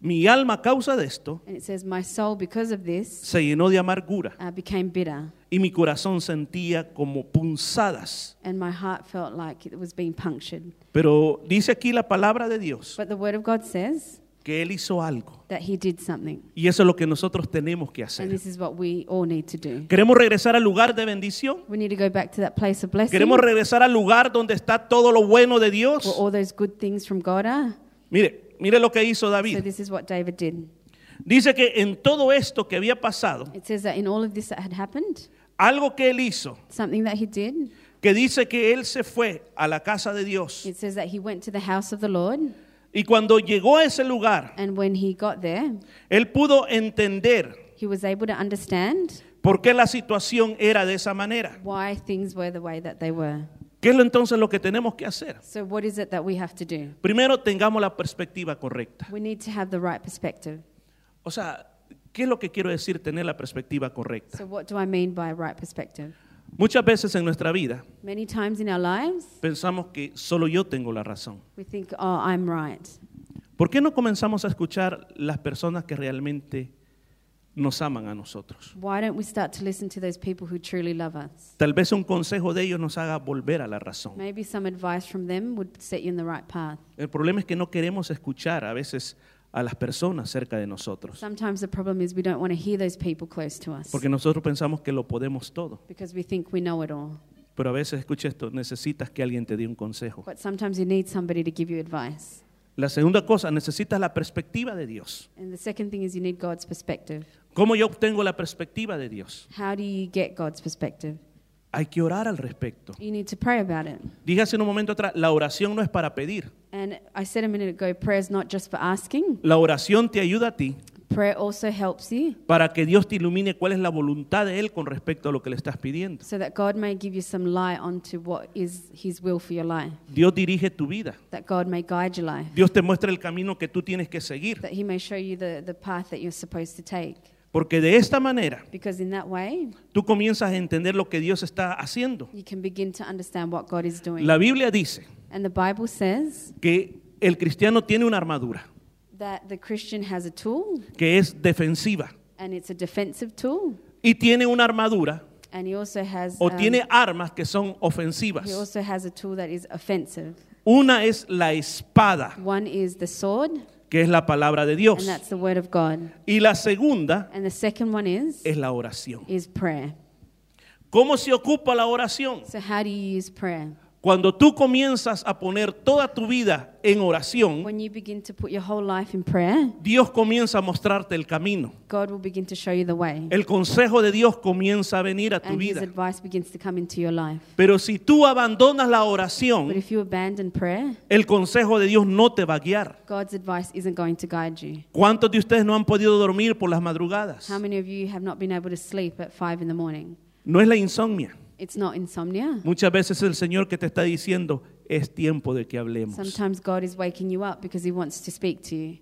mi alma a causa de esto And it says, My soul, because of this, se llenó de amargura uh, became bitter, y mi corazón sentía como punzadas. and my heart felt like it was being punctured. Pero dice aquí la palabra de Dios But the word of God says que Él hizo algo. that he did something. Y eso es lo que nosotros tenemos que And hacer. this is what we all need to do. ¿Queremos regresar al lugar de bendición? We need to go back to that place of blessing ¿Queremos regresar al lugar donde está todo lo bueno de where Dios? all those good things from God are. Mire, mire lo que hizo So David. this is what David did. Dice que en todo esto que había pasado, It says that in all of this that had happened, algo que él hizo, something that he did, que dice que él se fue a la casa de Dios. it says that he went to the house of the Lord, Y cuando llegó a ese lugar, and when he got there, él pudo entender he was able to understand por qué la situación era de esa manera. why things were the way that they were. ¿Qué es lo entonces lo que tenemos que hacer? So what is it that we have to do? Primero tengamos la perspectiva correcta. We need to have the right perspective. O sea, ¿qué es lo que quiero decir tener la perspectiva correcta? So what do I mean by right perspective? Muchas veces en nuestra vida Many times in our lives, pensamos que solo yo tengo la razón. we think, "Oh, I'm right." ¿Por qué no comenzamos a escuchar las personas que realmente nos aman a nosotros? Why don't we start to listen to those people who truly love us? Tal vez un consejo de ellos nos haga volver a la razón. Maybe some advice from them would set you in the right path. El problema es que no queremos escuchar a veces a las personas cerca de nosotros, Sometimes the problem is we don't want to hear those people close to us porque nosotros pensamos que lo podemos todo. because we think we know it all. Pero a veces, escucha esto, necesitas que alguien te dé un consejo. But sometimes you need somebody to give you advice. La segunda cosa, necesitas la perspectiva de Dios. And the second thing is you need God's perspective. ¿Cómo yo obtengo la perspectiva de Dios? How do you get God's perspective? Hay que orar al respecto. You need to pray about it. Dije hace un momento atrás, la oración no es para pedir. And I said a minute ago, prayer is not just for asking. La oración te ayuda a ti Prayer also helps you para que Dios te ilumine cuál es la voluntad de Él con respecto a lo que le estás pidiendo. so that God may give you some light onto what is His will for your life, Dios dirige tu vida. that God may guide your life, Dios te muestra el camino que tú tienes que seguir. that He may show you the, the path that you're supposed to take. Porque de esta manera Because in that way, tú comienzas a entender lo que Dios está haciendo. you can begin to understand what God is doing. La Biblia dice And the Bible says que el cristiano tiene una armadura. that the Christian has a tool, que es defensiva and it's a defensive tool, y tiene una armadura and he also has o um, tiene armas que son ofensivas. he also has a tool that is offensive. Una es la espada, One is the sword, que es la palabra de Dios. and that's the word of God. Y la segunda And the second one is es la oración. is prayer. ¿Cómo se ocupa la oración? So how do you use prayer? Cuando tú comienzas a poner toda tu vida en oración, When you begin to put your whole life in prayer, Dios comienza a mostrarte el camino. God will begin to show you the way. El consejo de Dios comienza a venir a tu vida. Pero si tú abandonas la But oración, if you abandon prayer, el consejo de Dios no te va a guiar. God's advice isn't going to guide you. ¿Cuántos de ustedes no han podido dormir por las madrugadas? No es la insomnia. It's not insomnia. Muchas veces es el Señor que te está diciendo, es tiempo de que hablemos. Sometimes God is waking you up because He wants to speak to you.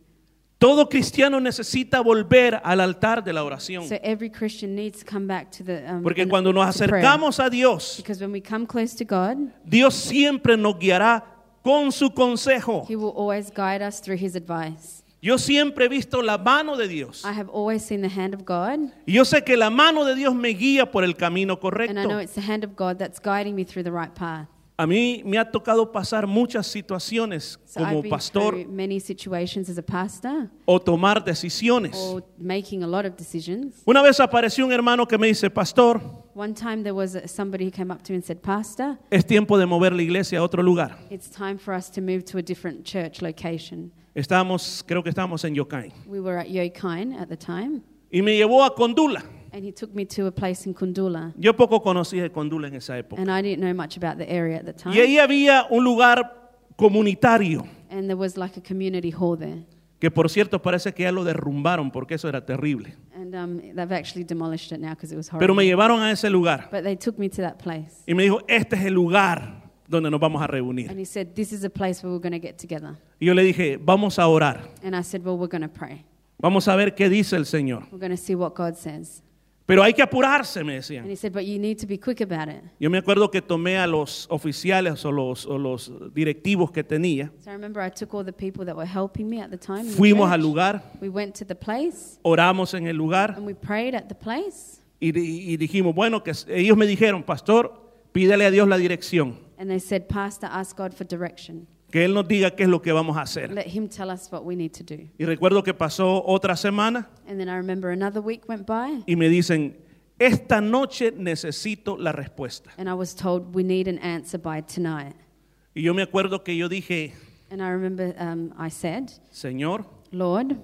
Todo cristiano necesita volver al altar de la oración. So every Christian needs to come back to the. Um, Porque an- cuando nos to prayer. acercamos a Dios, Because when we come close to God, Dios siempre nos guiará con su consejo. He will always guide us through His advice. Yo siempre he visto la mano de Dios. I have always seen the hand of God, Y yo sé que la mano de Dios me guía por el camino and I know correcto. it's the hand of God that's guiding me through the right path. A mí me ha tocado pasar muchas situaciones So como pastor many as a pastor, o tomar decisiones. or making a lot of decisions. Una vez apareció un hermano que me dice, pastor, One time there was somebody who came up to me and said, Pastor, es tiempo de mover la iglesia a otro lugar. it's time for us to move to a different church location. Estábamos, creo que estábamos en Yokain. We were at Yokine at the time, Y me llevó a Condula. and he took me to a place in Kundula. Yo poco conocía de Condula en esa época. And I didn't know much about the area at the Y time. ahí había un lugar comunitario, And there was like a community hall there. que por cierto parece que ya lo derrumbaron porque eso era terrible. And um, they've actually demolished it now because it was Pero me horrible. llevaron a ese lugar But they took me to that place. y me dijo, este es el lugar donde nos vamos a reunir. And he said, This is a place where we're going to get together. Y yo le dije, vamos a orar, And I said, Well, we're going to pray. vamos a ver qué dice el Señor. We're going to see what God says. Pero hay que apurarse, me And decían. he said, But you need to be quick about it. Yo me acuerdo que tomé a los oficiales o los, o los directivos que tenía, So I remember I took all the people that were helping me at the time. in the fuimos al lugar, We went to the place oramos en el lugar and we prayed at the place. y, di- y dijimos, bueno, que s- ellos me dijeron, pastor, pídele a Dios la dirección, And they said, Pastor, ask God for direction. que Él nos diga qué es lo que vamos a hacer. Let Him tell us what we need to do. Y recuerdo que pasó otra semana And then I remember another week went by y me dicen, esta noche necesito la respuesta. and I was told, We need an answer by tonight. Y yo me acuerdo que yo dije, And I remember um, I said, Señor, Lord,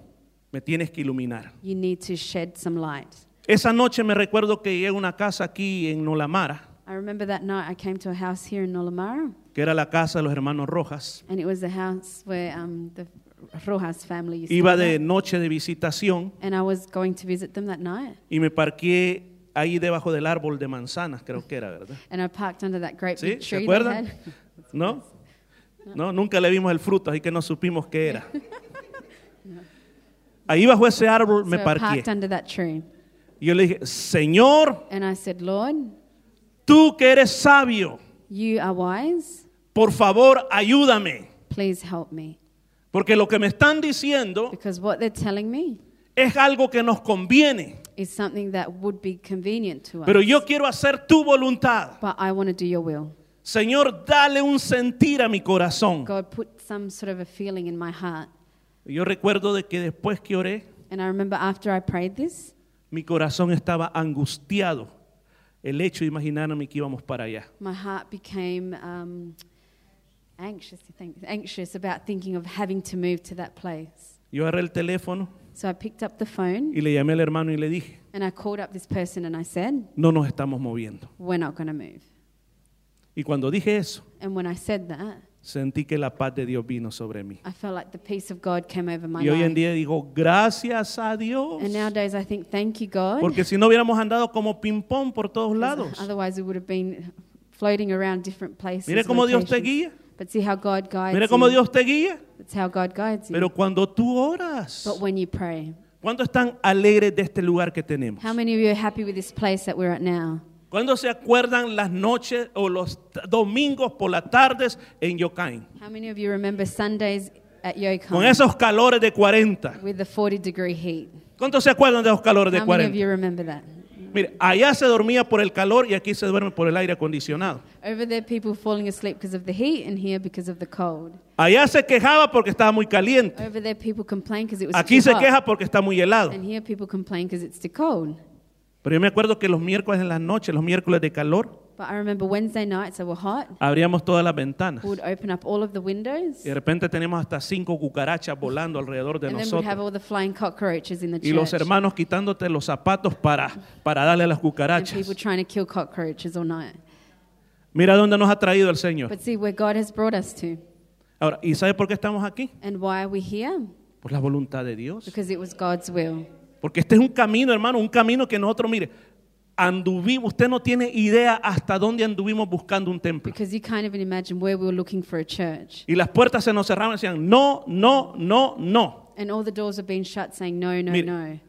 me tienes que iluminar. you need to shed some light. Esa noche me recuerdo que llegué a una casa aquí en Nolamara, I remember that night I came to a house here in Nolamara, que era la casa de los hermanos Rojas. and it was the house where um, the Rojas family used to Iba live de at. noche de visitación And I was going to visit them that night. y me parqué ahí debajo del árbol de manzanas, creo que era, ¿verdad? And I parked under that great ¿Sí? big ¿Se tree they acuerdan? had. ¿No? No, nunca le vimos el fruto, así que no supimos qué era. Ahí bajo ese árbol me so I parqué. parked under that tree. Y yo le dije, Señor, And I said, Lord, tú que eres sabio, you are wise. por favor, ayúdame. Please help me. Porque lo que me están diciendo Because what they're telling me es algo que nos conviene. is something that would be convenient to us. Pero yo quiero hacer tu voluntad. but I want to do your will. Señor, dale un sentir a mi corazón. God put some sort of a feeling in my heart. Yo recuerdo de que después que oré, And I remember after I prayed this, mi corazón estaba angustiado. El hecho de imaginarme que íbamos para allá. my heart became um, anxious, I think, anxious about thinking of having to move to that place. Yo agarré el teléfono So I picked up the phone y le llamé al hermano y le dije, and I called up this person and I said, no nos estamos moviendo. We're not going to move. Y cuando dije eso, And when I said that, sentí que la paz de Dios vino sobre mí. I felt like the peace of God came over my Y hoy en life. día digo, gracias a Dios. And nowadays I think, Thank you, God. Porque si no hubiéramos andado como ping-pong por todos lados. Otherwise, we would have been floating around different places. Mire cómo Dios te guía. But see how God guides Mire you. cómo Dios te guía. That's how God guides you. Pero cuando tú oras, but when you pray, ¿cuántos están alegres de este lugar que tenemos? how many of you are happy with this place that we're at now? ¿Cuándo se acuerdan las noches o los domingos por las tardes en Yokain? How many of you remember Sundays at Yokon con esos calores de 40. with the 40 degree heat. ¿Cuántos se acuerdan de esos calores de How many of 40? you remember that? Mire, allá se dormía por el calor y aquí se duerme por el aire acondicionado. Over there, people falling asleep because of the heat, and here because of the cold. Allá se quejaba porque estaba muy caliente. Over there, people complain because it was Aquí too se hot. queja porque está muy helado. And here, people complain because it's too cold. Pero yo me acuerdo que los miércoles en la noche, los miércoles de calor, But I remember Wednesday nights that were hot. abríamos todas las ventanas. We would open up all of the windows, Y de repente teníamos hasta cinco cucarachas volando alrededor de and then we'd have nosotros. all the flying cockroaches in the Y los hermanos quitándote los zapatos para, para darle a las And people trying to kill cockroaches all night. Mira dónde nos ha traído el Señor. But see where God has brought us to. Ahora, ¿y sabe por qué estamos aquí? And why are we here? Por la voluntad de Dios. Because it was God's will. Porque este es un camino, hermano, un camino que nosotros, mire, anduvimos, usted no tiene idea hasta dónde anduvimos buscando un templo. Because you can't even imagine where we were looking for a church. Y las puertas se nos cerraban y decían, no, no, no, no. And all the doors have been shut saying, no, no, Mire. no.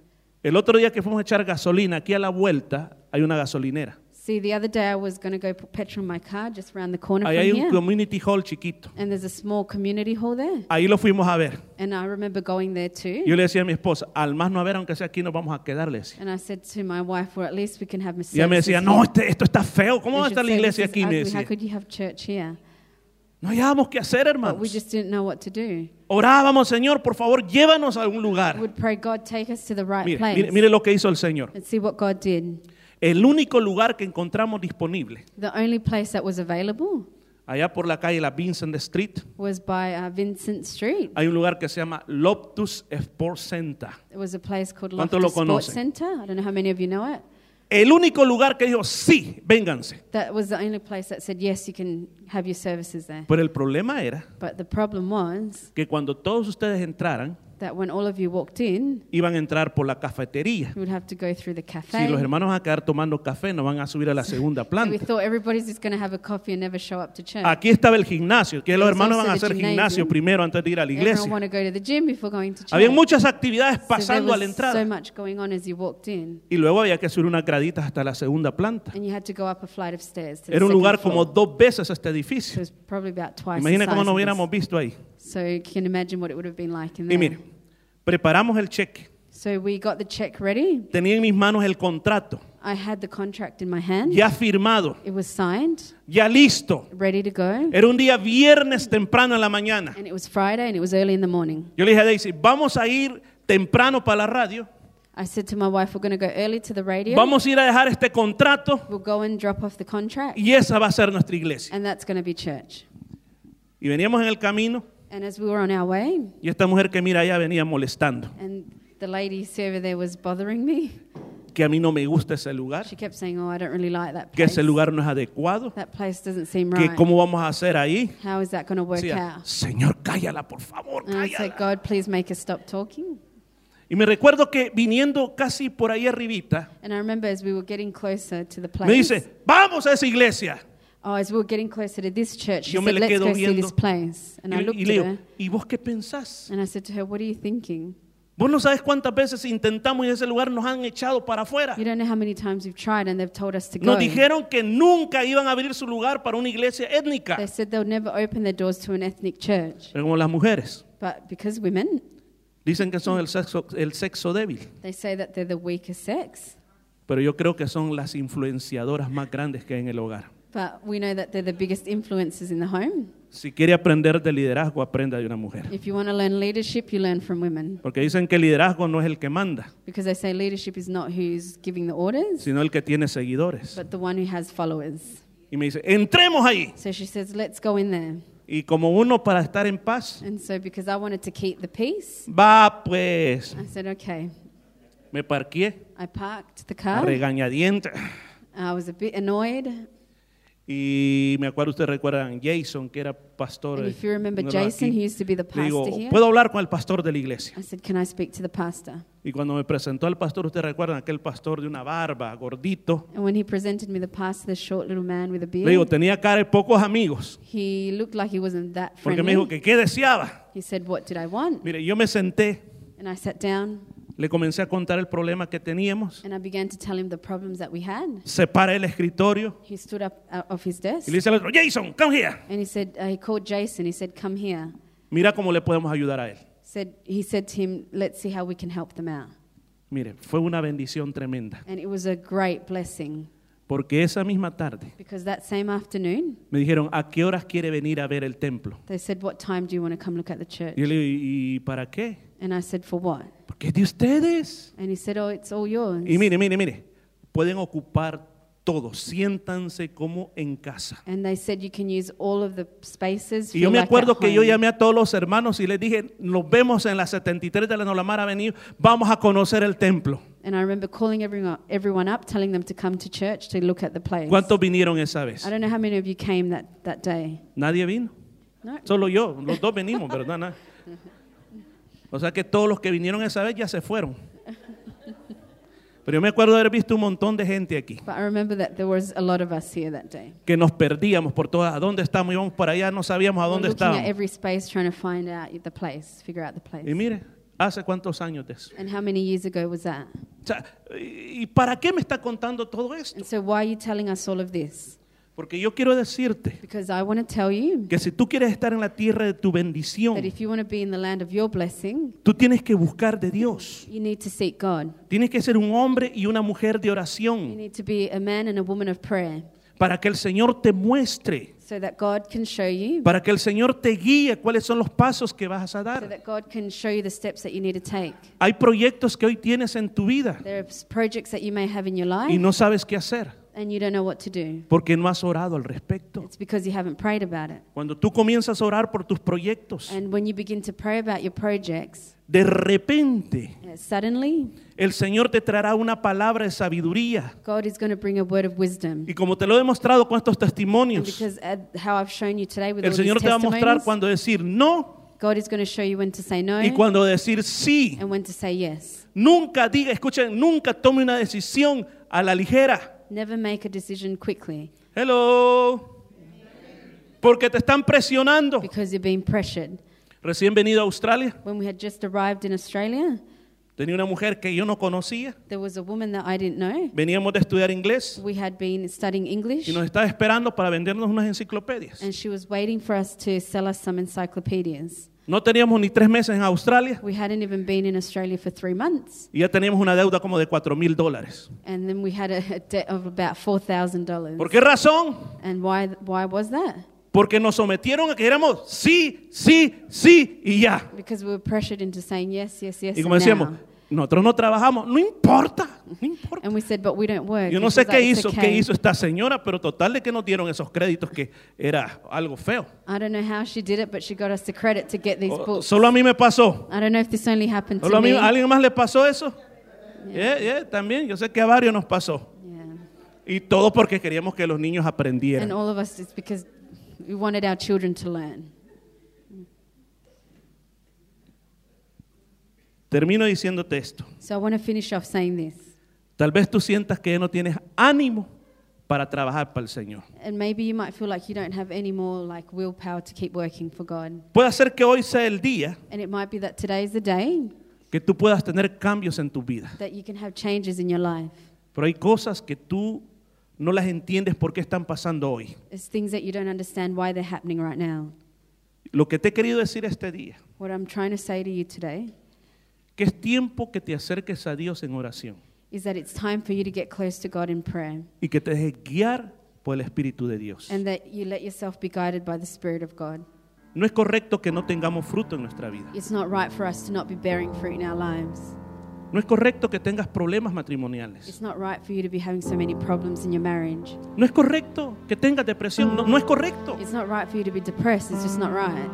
El otro día que fuimos a echar gasolina, aquí a la vuelta hay una gasolinera. See, the other day I was going to go put petrol in my car just around the corner Ahí from hay un here. community hall chiquito. And there's a small community hall there. Ahí lo fuimos a ver. And I remember going there too. Yo le decía a mi esposa, al más no haber, aunque sea aquí, nos vamos a quedar, le decía. And I said to my wife, well, at least we can have Y ella me services decía, here." no, este- esto está feo. ¿Cómo va a And estar la iglesia "This aquí? Me. How decía. could you have church here? No hallábamos qué hacer, But we hermanos. just didn't know what to do. Orábamos, Señor, por favor, llévanos a algún lugar. Would pray, God, take us to the right Mire, place. mire, mire lo que hizo el Señor. Let's see what God did. El único lugar que encontramos disponible, The only place that was available allá por la calle La Vincent Street, was by uh, Vincent Street. hay un lugar que se llama Loftus Sports Center. It was a place called ¿Cuántos Loftus lo Sports? Center. I don't know how many of you know it. El único lugar que dijo, sí, vénganse. That was the only place that said, yes, you can have your services there. Pero el problema era But the problem was que cuando todos ustedes entraran, that when all of you walked in, iban a entrar por la cafetería. you would have to go through the Si cafe. los hermanos van a quedar tomando café, no van a subir a la segunda we planta. thought everybody's just going to have a coffee and never show up to church. Aquí estaba el gimnasio, que los There's hermanos also van a the hacer gimnasio gymnasium. primero antes de ir a la Everyone iglesia. want to go to the gym before going to church. Había muchas actividades So there pasando a la was so entrada. much going on as you walked in, Y luego había que subir unas graditas hasta la segunda planta. and you had to go up a flight of stairs. To the Era un second lugar floor. como dos veces este So edificio. was probably about twice. Imagina cómo size nos of hubiéramos this. visto ahí. So you can imagine what it would have been like in Y there. mire, preparamos el cheque. So we got the check ready. Tenía en mis manos el contrato, I had the contract in my hand. ya firmado, It was signed, ya listo. ready to go. Era un día viernes temprano en la mañana. And it was Friday and it was early in the morning. Yo le dije a Daisy, vamos a ir temprano para la radio. I said to my wife, we're going to go early to the radio. Vamos a ir a dejar este contrato We'll go and drop off the contract. y esa va a ser nuestra iglesia. And that's going to be church. Y veníamos en el camino And as we were on our way, y esta mujer que mira allá venía molestando, and the lady over there was bothering me, que a mí no me gusta ese lugar, she kept saying, Oh, I don't really like that que place. ese lugar no es adecuado, That place doesn't seem que right. cómo vamos a hacer ahí. How is that going to work Decía, out? Señor, cállala, por favor, And I said, cállala. God, please make us stop talking. Y me recuerdo que viniendo casi por ahí arribita, And I remember as we were getting closer to the place, me dice, vamos a esa iglesia. Oh, as we were getting closer to this church, she Yo me said, le let's quedo go see viendo. this place. And Y, I y looked le at digo, her ¿y vos qué pensás? and I said to her, what are you thinking? Vos no sabes cuántas veces intentamos y ese lugar nos han echado para afuera. You don't know how many times we've tried and they've told us to go. Nos dijeron que nunca iban a abrir su lugar para una iglesia étnica. They said they'll never open their doors to an ethnic church. Pero como las mujeres But because women, dicen que son el sexo, el sexo débil. they say that they're the weaker sex. Pero yo creo que son las influenciadoras más grandes que hay en el hogar. But we know that they're the biggest influences in the home. Si quiere aprender de liderazgo, aprenda de una mujer. If you want to learn leadership, you learn from women. Porque dicen que el liderazgo no es el que manda, Because they say leadership is not who's giving the orders, sino el que tiene seguidores. but the one who has followers. Y me dice, entremos ahí. So she says, let's go in there. Y como uno para estar en paz, And so because I wanted to keep the peace, va pues, I said, okay. me parqué I parked the a car. regañadientes. I was a bit annoyed. Y me acuerdo, ustedes recuerdan Jason, que era pastor. And if you remember Jason, he used to be the Le digo, pastor here. ¿puedo hablar con el pastor de la iglesia? I said, can I speak to the pastor? Y cuando me presentó al pastor, ustedes recuerdan aquel pastor de una barba, gordito. And when he presented me the pastor, the short little man with a Le digo, beard, tenía cara de pocos amigos. he looked like he wasn't that Porque me dijo friendly. que qué deseaba. He said, what did I want? Mire, yo me senté, And I sat down le comencé a contar el problema que teníamos. and I began to tell him the problems that we had. Separa el escritorio He stood up uh, off his desk y le dice al otro, Jason, come here. and he said, uh, he called Jason. He said, come here. Mira cómo le podemos ayudar a él. Said he said to him, "Let's see how we can help them out." Mire, fue una bendición tremenda. And it was a great blessing Porque esa misma tarde because that same afternoon me dijeron, ¿a qué horas quiere venir a ver el templo? they said, "What time do you want to come look at the church?" Y yo le digo, ¿y para qué? And I said, "For what?" Porque es de ustedes. And he said, "Oh, it's all yours." Y mire, mire, mire, pueden ocupar todo, siéntanse como en casa. And they said you can use all of the spaces. Y yo me like acuerdo at que yo home." llamé a todos los hermanos y les dije, nos vemos en la 73 de la Nolamar Avenida, vamos a conocer el templo. And I remember calling everyone, everyone up, telling them to come to church to look at the place. ¿Cuántos vinieron esa vez? I don't know how many of you came that, that day. Nadie vino. No. Solo yo, los dos venimos, ¿verdad? Nada. O sea que todos los que vinieron esa vez ya se fueron. Pero yo me acuerdo de haber visto un montón de gente aquí, But I remember that there was a lot of us here that day. que nos perdíamos por todas, ¿a dónde estamos? Íbamos para allá, no sabíamos a dónde estábamos. every space trying to find out the place, figure out the place. Y mire, ¿hace cuántos años de eso? And how many years ago was that? O sea, ¿y para qué me está contando todo esto? And so why are you telling us all of this? Porque yo quiero decirte Because I want to tell you que si tú quieres estar en la tierra de tu bendición, that if you want to be in the land of your blessing, tú tienes que buscar de Dios. you need to seek God. Tienes que ser un hombre y una mujer de You oración need to be a man and a woman of prayer para que el Señor te muestre, so that God can show you, para que el Señor te guíe cuáles son los pasos que vas a dar. that God can show you the steps that you need to take. Hay proyectos que hoy tienes en tu vida There are projects that you may have in your y no sabes qué hacer and you don't know what to do. porque no has orado al respecto. It's because you haven't prayed about it. Cuando tú comienzas a orar por tus proyectos, And when you begin to pray about your projects, de repente uh, suddenly el Señor te traerá una palabra de sabiduría. God is going to bring a word of wisdom. Y como te lo he demostrado con estos And testimonios, because uh, how I've shown you today with el all Señor these te va a mostrar testimonies, cuando decir no God is going to show you when to say no y cuando decir sí. and when to say yes. Nunca diga, escuchen, nunca tome una decisión a la ligera. Never make a decision quickly Hello. Porque te están presionando. because you're being pressured. Recién venido a Australia, When we had just arrived in Australia, tenía una mujer que yo no conocía. there was a woman that I didn't know. Veníamos de estudiar inglés We had been studying English y nos estaba esperando para vendernos unas enciclopedias. and she was waiting for us to sell us some encyclopedias. No teníamos ni tres meses en Australia We hadn't even been in Australia for three months. y ya teníamos una deuda como de cuatro mil dólares. And then we had a, a debt of about $4,000. ¿Por qué razón? And why, why was that? Porque nos sometieron a que éramos sí, sí, sí y ya. Because we were pressured into saying yes, yes, yes. Y como decíamos, now. Nosotros no trabajamos, no importa, no importa. And we said, but we don't work. Yo no And sé qué like, "It's hizo, qué okay." hizo esta señora, pero total de que nos dieron esos créditos que era algo feo. I don't know how she did it, but she got us the credit to get these O- books. Solo a mí me pasó. I don't know if this only happened Solo to a mí, me. ¿A alguien más le pasó eso? Yeah, yeah, también. Yo sé que a varios nos pasó. Yeah. Y todo porque queríamos que los niños And aprendieran. all of us, it's because we wanted our children to learn. Termino diciéndote esto. So I want to finish off saying this. Tal vez tú sientas que ya no tienes ánimo para trabajar para el Señor. And maybe you might feel like you don't have any more like willpower to keep working for God. Puede ser que hoy sea el día And it might be that today's the day que tú puedas tener cambios en tu vida. that you can have changes in your life. Pero hay cosas que tú no las entiendes por qué están pasando hoy. It's things that you don't understand why they're happening right now. Lo que te he querido decir este día, What I'm trying to say to you today que es tiempo que te acerques a Dios en oración is that it's time for you to get close to God in prayer y que te dejes guiar por el Espíritu de Dios. and that you let yourself be guided by the Spirit of God. No es correcto que no tengamos fruto en nuestra vida. It's not right for us to not be bearing fruit in our lives. No es correcto que tengas problemas matrimoniales. It's not right for you to be having so many problems in your marriage. No es correcto que tengas depresión. No, no es correcto. It's not right for you to be depressed. It's just not right.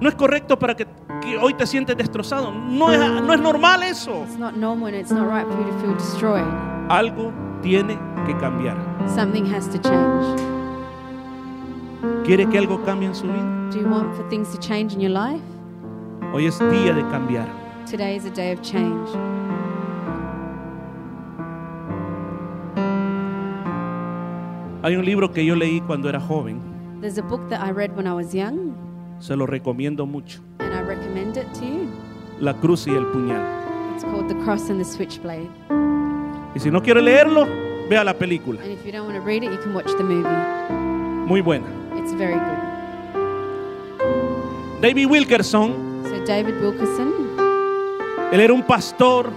No es correcto para que, que hoy te sientes destrozado. No es, no es normal eso. It's not normal it's not right for you to feel destroyed. Algo tiene que cambiar. Something has to change. ¿Quiere que algo cambie en su vida? Do you want for things to change in your life? Hoy es día de cambiar. Today is a day of change. Hay un libro que yo leí cuando era joven. There's a book that I read when I was young, Se lo recomiendo mucho. and I recommend it to you. La cruz y el puñal. It's called The Cross and the Switchblade. Y si no quiere leerlo, vea la película. And if you don't want to read it, you can watch the movie. Muy buena. It's very good. David Wilkerson, So David Wilkerson, él era un pastor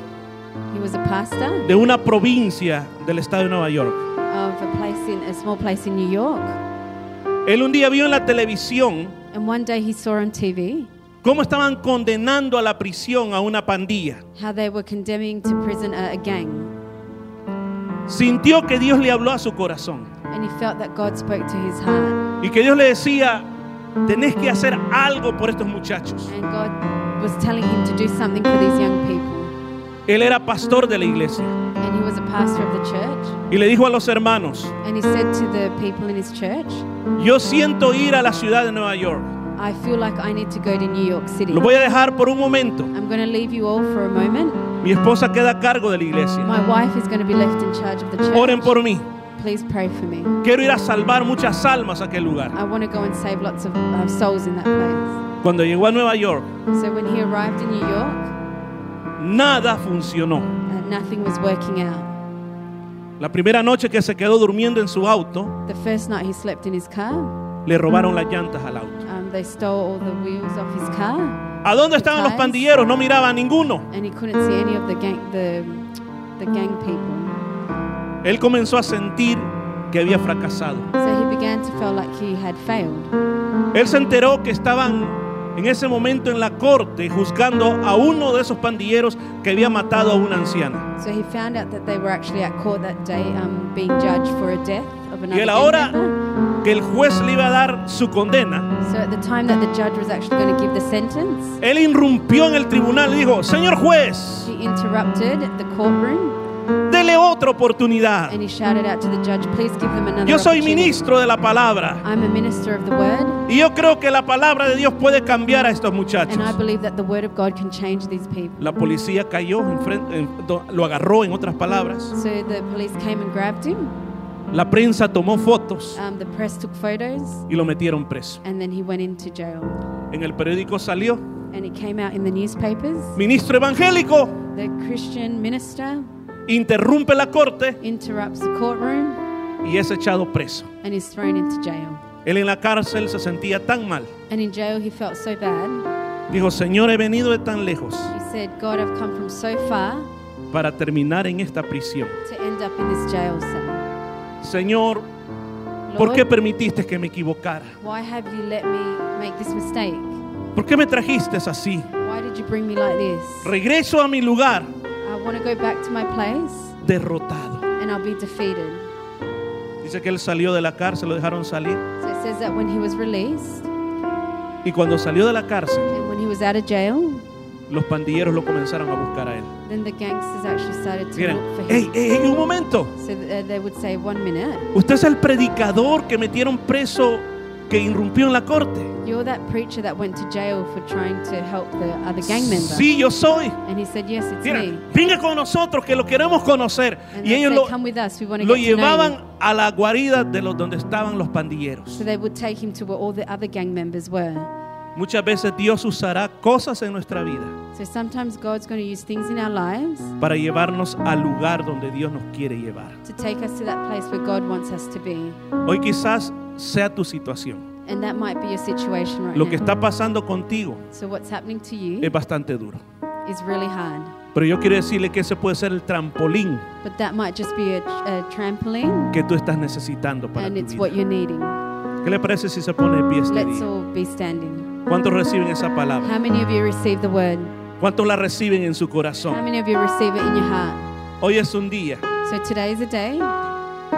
he was a pastor de una provincia del estado de Nueva York. of a place in a small place in New York. Él un día vio en la televisión And one day he saw on TV cómo estaban condenando a la prisión a una pandilla. how they were condemning to prison a, a gang. Sintió que Dios le habló a su corazón And he felt that God spoke to his heart. y que Dios le decía, tenés que hacer algo por estos muchachos. And God was telling him to do something for these young people. Él era pastor de la iglesia y le dijo a los hermanos, And he said to the people in his church, yo siento ir a la ciudad de Nueva York. I feel like I need to go to New York City. Lo voy a dejar por un momento. I'm going to leave you all for a moment. Mi esposa queda a cargo de la iglesia. My wife is going to be left in charge of the church. Oren por mí. Please pray for me. Quiero ir a salvar muchas almas a aquel lugar. I want to go and save lots of uh, souls in that place. Cuando llegó a Nueva York, So when he arrived in New York, nada funcionó. uh, nothing was working out. La primera noche que se quedó durmiendo en su auto, The first night he slept in his car, le robaron las llantas al auto. um, they stole all the wheels off his car, ¿A dónde estaban los pandilleros? No miraba a ninguno. and he couldn't see any of the gang, the, the gang people. Él comenzó a sentir que había fracasado. So he began to feel like he had failed. Él se enteró que estaban en ese momento en la corte juzgando a uno de esos pandilleros que había matado a una anciana. So he found out that they were actually at court that day, um, being judged for a death of Y another a la gang hora member. que el juez le iba a dar su condena, So at the time that the judge was actually going to give the sentence, él irrumpió en el tribunal y dijo, señor juez, he interrupted the courtroom dele otra oportunidad. and he shouted out to the judge, "Please give them another Yo soy ministro de la palabra I'm a minister of the word, y yo creo que la palabra de Dios puede cambiar a estos muchachos. and I believe that the word of God can change these people." La policía cayó, en- lo agarró en otras palabras. So the police came and grabbed him. La prensa tomó fotos Um, the press took photos, y lo metieron preso. and then he went into jail. En el periódico salió, And it came out in the newspapers. ministro evangélico The Christian minister interrumpe la corte interrupts the courtroom y es echado preso. and is thrown into jail. Él en la cárcel se sentía tan mal. And in jail, he felt so bad. Dijo, Señor, he venido de tan lejos He said, God, I've come from so far para terminar en esta prisión. to end up in this jail cell. Señor, ¿por qué permitiste que me equivocara? why have you let me make this mistake? ¿Por qué me trajiste así? Why did you bring me like this? Regreso a mi lugar want to go back to my place derrotado. and I'll be defeated. Dice que él salió de la cárcel, lo dejaron salir. So it says that when he was released Y cuando salió de la cárcel, and when he was out of jail, los pandilleros lo comenzaron a buscar a él. then the gangsters actually started to Miren, look for ¡ey, him. ey, ey, un momento! So uh, they would say, one minute, Usted es el predicador que metieron preso, que irrumpió en la corte. you're that preacher that went to jail for trying to help the other gang member. Sí, yo soy. And he said, yes, it's Mira, me. venga con nosotros que lo queremos conocer. And Y ellos said, lo, come with us, we want to lo get to know llevaban you. a la guarida de los donde estaban los pandilleros. So they would take him to where all the other gang members were. Muchas veces Dios usará cosas en nuestra vida So sometimes God's going to use things in our lives para llevarnos al lugar donde Dios nos quiere llevar. to take us to that place where God wants us to be. Hoy quizás sea tu situación. And that might be your situation right Lo que now. está pasando contigo So what's happening to you es bastante duro. is really hard. Pero yo quiero decirle que ese puede ser el trampolín But that might just be a, a trampoline que tú estás necesitando para and tu it's what vida. you're needing. ¿Qué le parece si se pone de pie este Let's día? all be standing. ¿Cuántos reciben esa palabra? How many of you receive the word? ¿Cuántos la reciben en su How corazón? many of you receive it in your heart? Hoy es un día, So today is a day.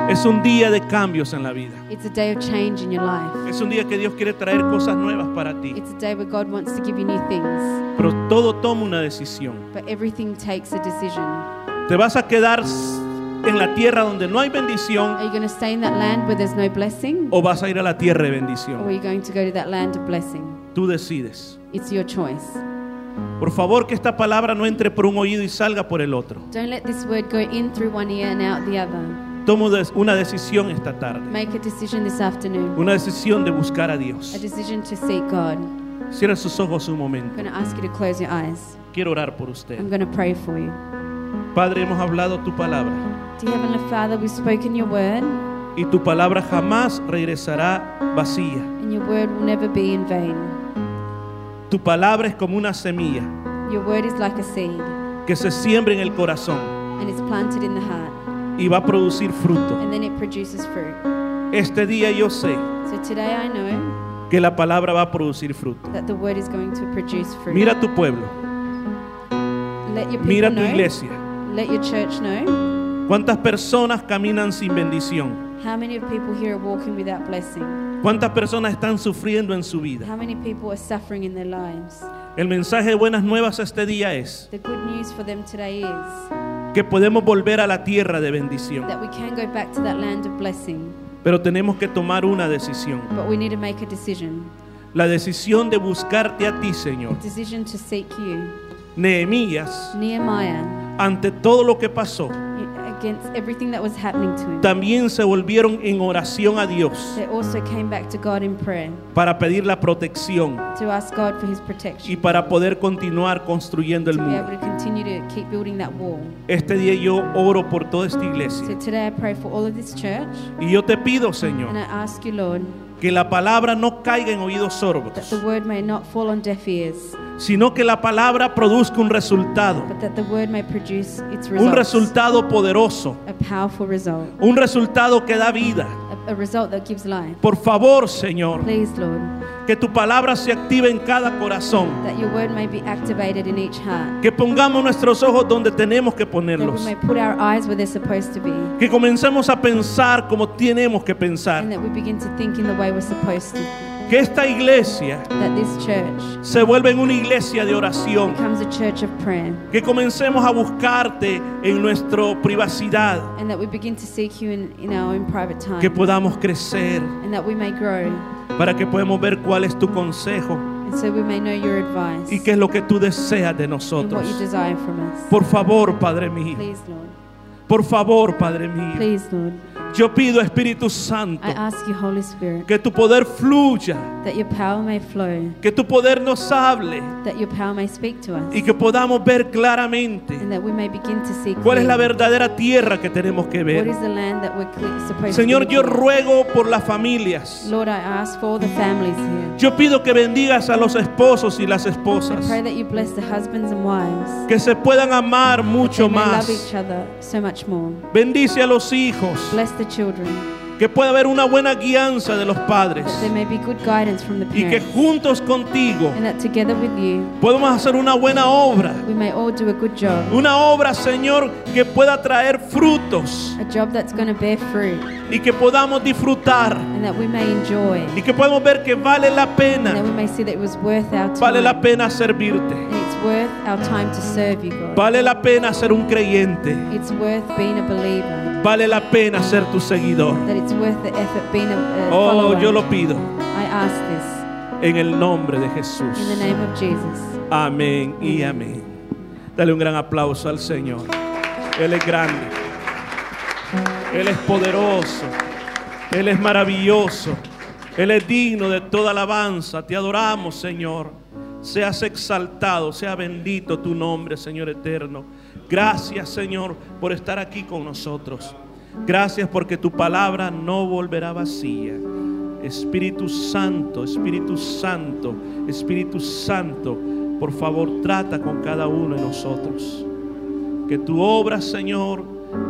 es un día de cambios en la vida. It's a day of change in your life. Es un día que Dios quiere traer cosas nuevas para ti. It's a day where God wants to give you new things. Pero todo toma una decisión. But everything takes a decision. ¿Te vas a quedar en la tierra donde no hay bendición Are you going to stay in that land where there's no blessing? o vas a ir a la tierra de Or are bendición? you going to go to that land of blessing? Tú decides. It's your choice. Por favor, que esta palabra no entre por un oído y salga por el otro. Don't let this word go in through one ear and out the other. Des- una decisión esta tarde. Make a decision this afternoon. Una decisión de buscar a A Dios. decision to seek God. Cierra sus ojos un I'm momento. going to ask you to close your eyes. Quiero orar por usted. I'm going to pray for you. Padre, hemos hablado tu palabra Heavenly Father, we've spoken your word, y tu palabra jamás regresará vacía. and your word will never be in vain. Tu palabra es como una semilla Your word is like a seed, que se siembra en el corazón and it's planted in the heart, y va a producir fruto. and then it produces fruit. Este día yo sé So today I know que la palabra va a producir fruto. that the word is going to produce fruit. Mira tu pueblo, Let your people mira tu know. iglesia. Let your church know. ¿Cuántas personas caminan sin bendición? How many people here are walking without blessing? ¿Cuántas personas están sufriendo en su vida? How many people are suffering in their lives? El mensaje de buenas nuevas este día es The good news for them today is que podemos volver a la tierra de bendición, that we can go back to that land of blessing, pero tenemos que tomar una decisión. but we need to make a decision. La decisión de buscarte a ti, Señor. Decision to seek you. Nehemías, Nehemiah, ante todo lo que pasó, against everything that was happening to him, también se volvieron en oración a Dios they also came back to God in prayer para pedir la protección to ask God for his y protection, para poder continuar construyendo el to be able muro. to continue to keep building that wall. Este día yo oro por toda esta So iglesia today I pray for all of this church, y yo te pido, and Señor, I ask you, Lord, que la palabra no caiga en oídos that sordos, the word may not fall on deaf ears, sino que la palabra produzca un resultado, but that the word may produce its un resultado poderoso, a powerful result, un resultado que da vida. a, a result that gives life. Por favor, Señor, Please, Lord, que tu palabra se active en cada corazón, that your word may be activated in each heart, que pongamos nuestros ojos donde tenemos que that we ponerlos, may put our eyes where they're supposed to be, que comencemos a pensar como tenemos que pensar, and that we begin to think in the way we're supposed to. Que esta iglesia That this church se vuelva en una iglesia de oración, que comencemos a buscarte en nuestra privacidad, que podamos crecer, and that we may grow, para que podamos ver cuál es tu consejo. So we may know your advice. Y qué es lo que tú deseas de nosotros. Por favor, Padre mío, Please, Lord. por favor, Padre mío, Please, Lord. Yo pido Espíritu Santo I ask you, Holy Spirit, que tu poder fluya, that your power may flow, que tu poder nos hable that your power may speak to us, y que podamos ver claramente and that we may begin to see cuál es la verdadera tierra que tenemos que what ver. is the land that we're cle- supposed Señor, to yo ruego por las familias. Lord, I ask for the families here. Yo pido que bendigas a los esposos y las I esposas, pray that you bless the husbands and wives. que se puedan amar mucho más. so. Bendice a los hijos, Bless the children, que pueda haber una buena guianza de los padres y que juntos contigo podamos hacer una buena obra. we may all do a good job, Una obra, Señor, que pueda traer frutos a job that's going to bear fruit, y que podamos disfrutar and that we may enjoy, y que podamos ver que vale la pena, we may see that it was worth our time, vale la pena servirte, worth our time to serve you, God. vale la pena ser un creyente, It's worth being a believer, vale la pena ser tu seguidor. that it's worth the effort being a, a Oh, follower. yo lo pido I ask this en el nombre de Jesús. in the name of Jesus. Amén y amén. Dale un gran aplauso al Señor. Él es grande. Él es poderoso. Él es maravilloso. Él es digno de toda alabanza. Te adoramos, Señor. Seas exaltado, sea bendito tu nombre, Señor eterno. Gracias, Señor, por estar aquí con nosotros. Gracias porque tu palabra no volverá vacía. Espíritu Santo, Espíritu Santo, Espíritu Santo, por favor trata con cada uno de nosotros. Que tu obra, Señor,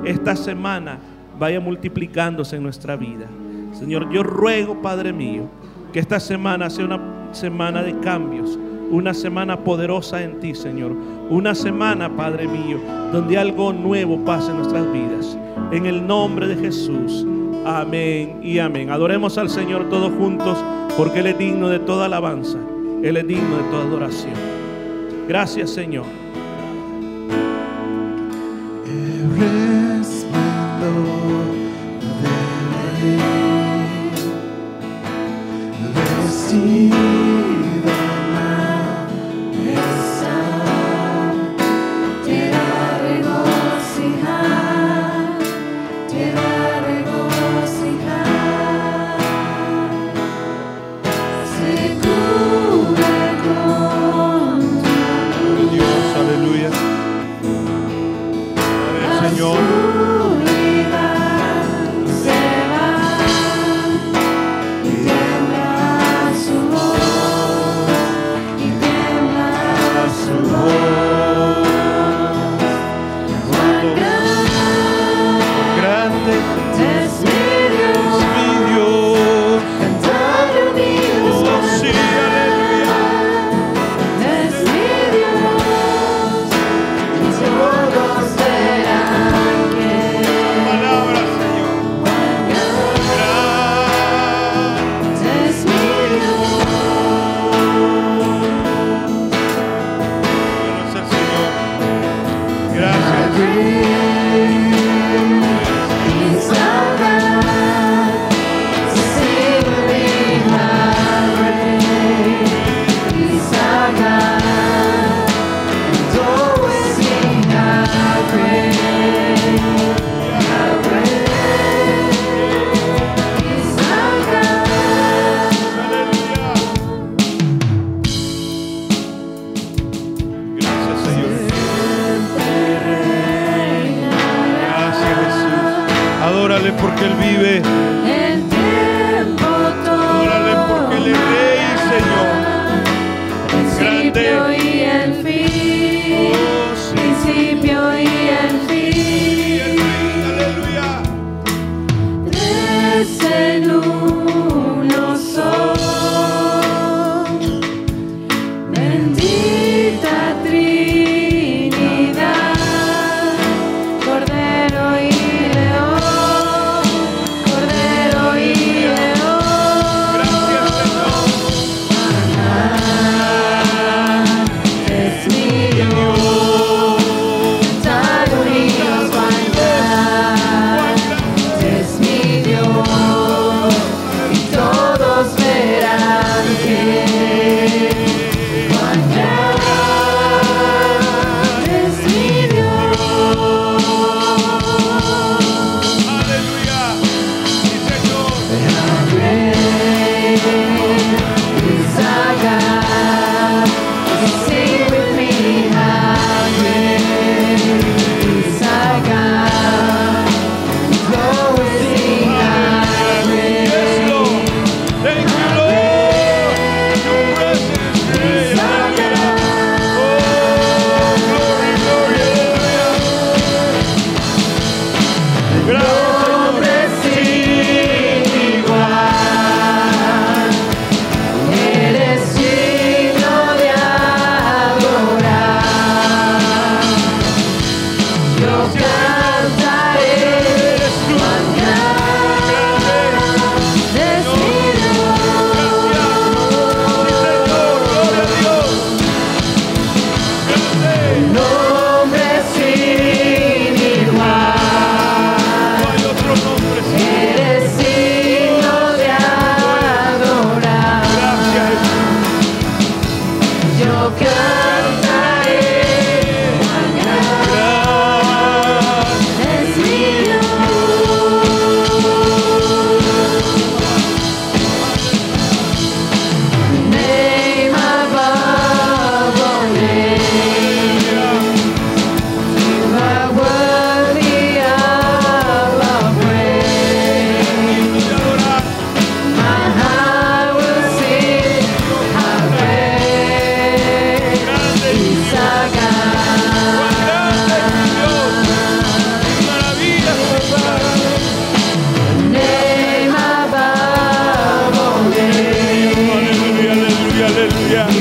esta semana vaya multiplicándose en nuestra vida. Señor, yo ruego, Padre mío, que esta semana sea una semana de cambios, una semana poderosa en ti, Señor. Una semana, Padre mío, donde algo nuevo pase en nuestras vidas. En el nombre de Jesús. Amén y amén. Adoremos al Señor todos juntos porque Él es digno de toda alabanza. Él es digno de toda adoración. Gracias, Señor.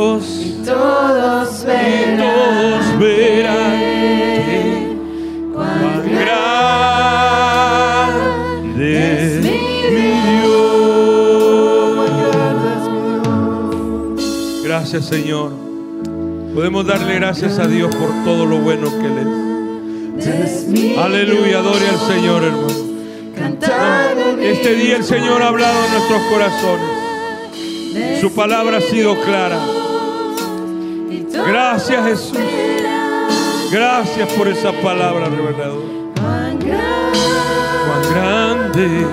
Todos Y todos verán que cuán grande es mi Dios. Gracias, Señor. Podemos darle gracias a Dios por todo lo bueno que Él es. Aleluya, adore al Señor, hermano. Este día el Señor ha hablado en nuestros corazones. Su palabra ha sido clara. Gracias, Jesús. Gracias por esa palabra reveladora. cuán grande Cuán grande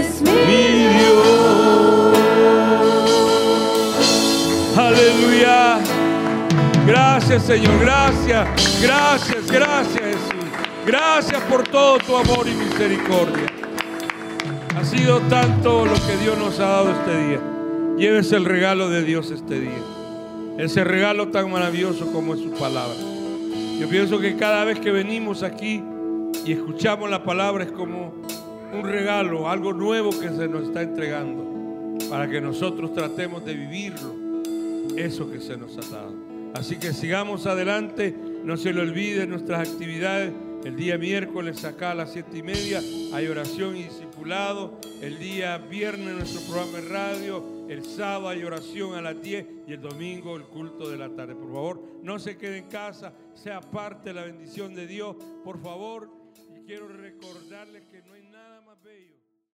es mi Dios. Aleluya. Gracias, Señor. Gracias. Gracias, gracias, Jesús. Gracias por todo tu amor y misericordia. Ha sido tanto lo que Dios nos ha dado este día. Llévese el regalo de Dios este día. Ese regalo tan maravilloso como es su palabra. Yo pienso que cada vez que venimos aquí y escuchamos la palabra es como un regalo, algo nuevo que se nos está entregando para que nosotros tratemos de vivirlo, eso que se nos ha dado. Así que sigamos adelante, no se le olviden nuestras actividades. El día miércoles acá a las siete y media hay oración y discipulado. El día viernes nuestro programa de radio. El sábado hay oración a las 10 y el domingo el culto de la tarde. Por favor, no se quede en casa, sea parte de la bendición de Dios. Por favor, y quiero recordarles que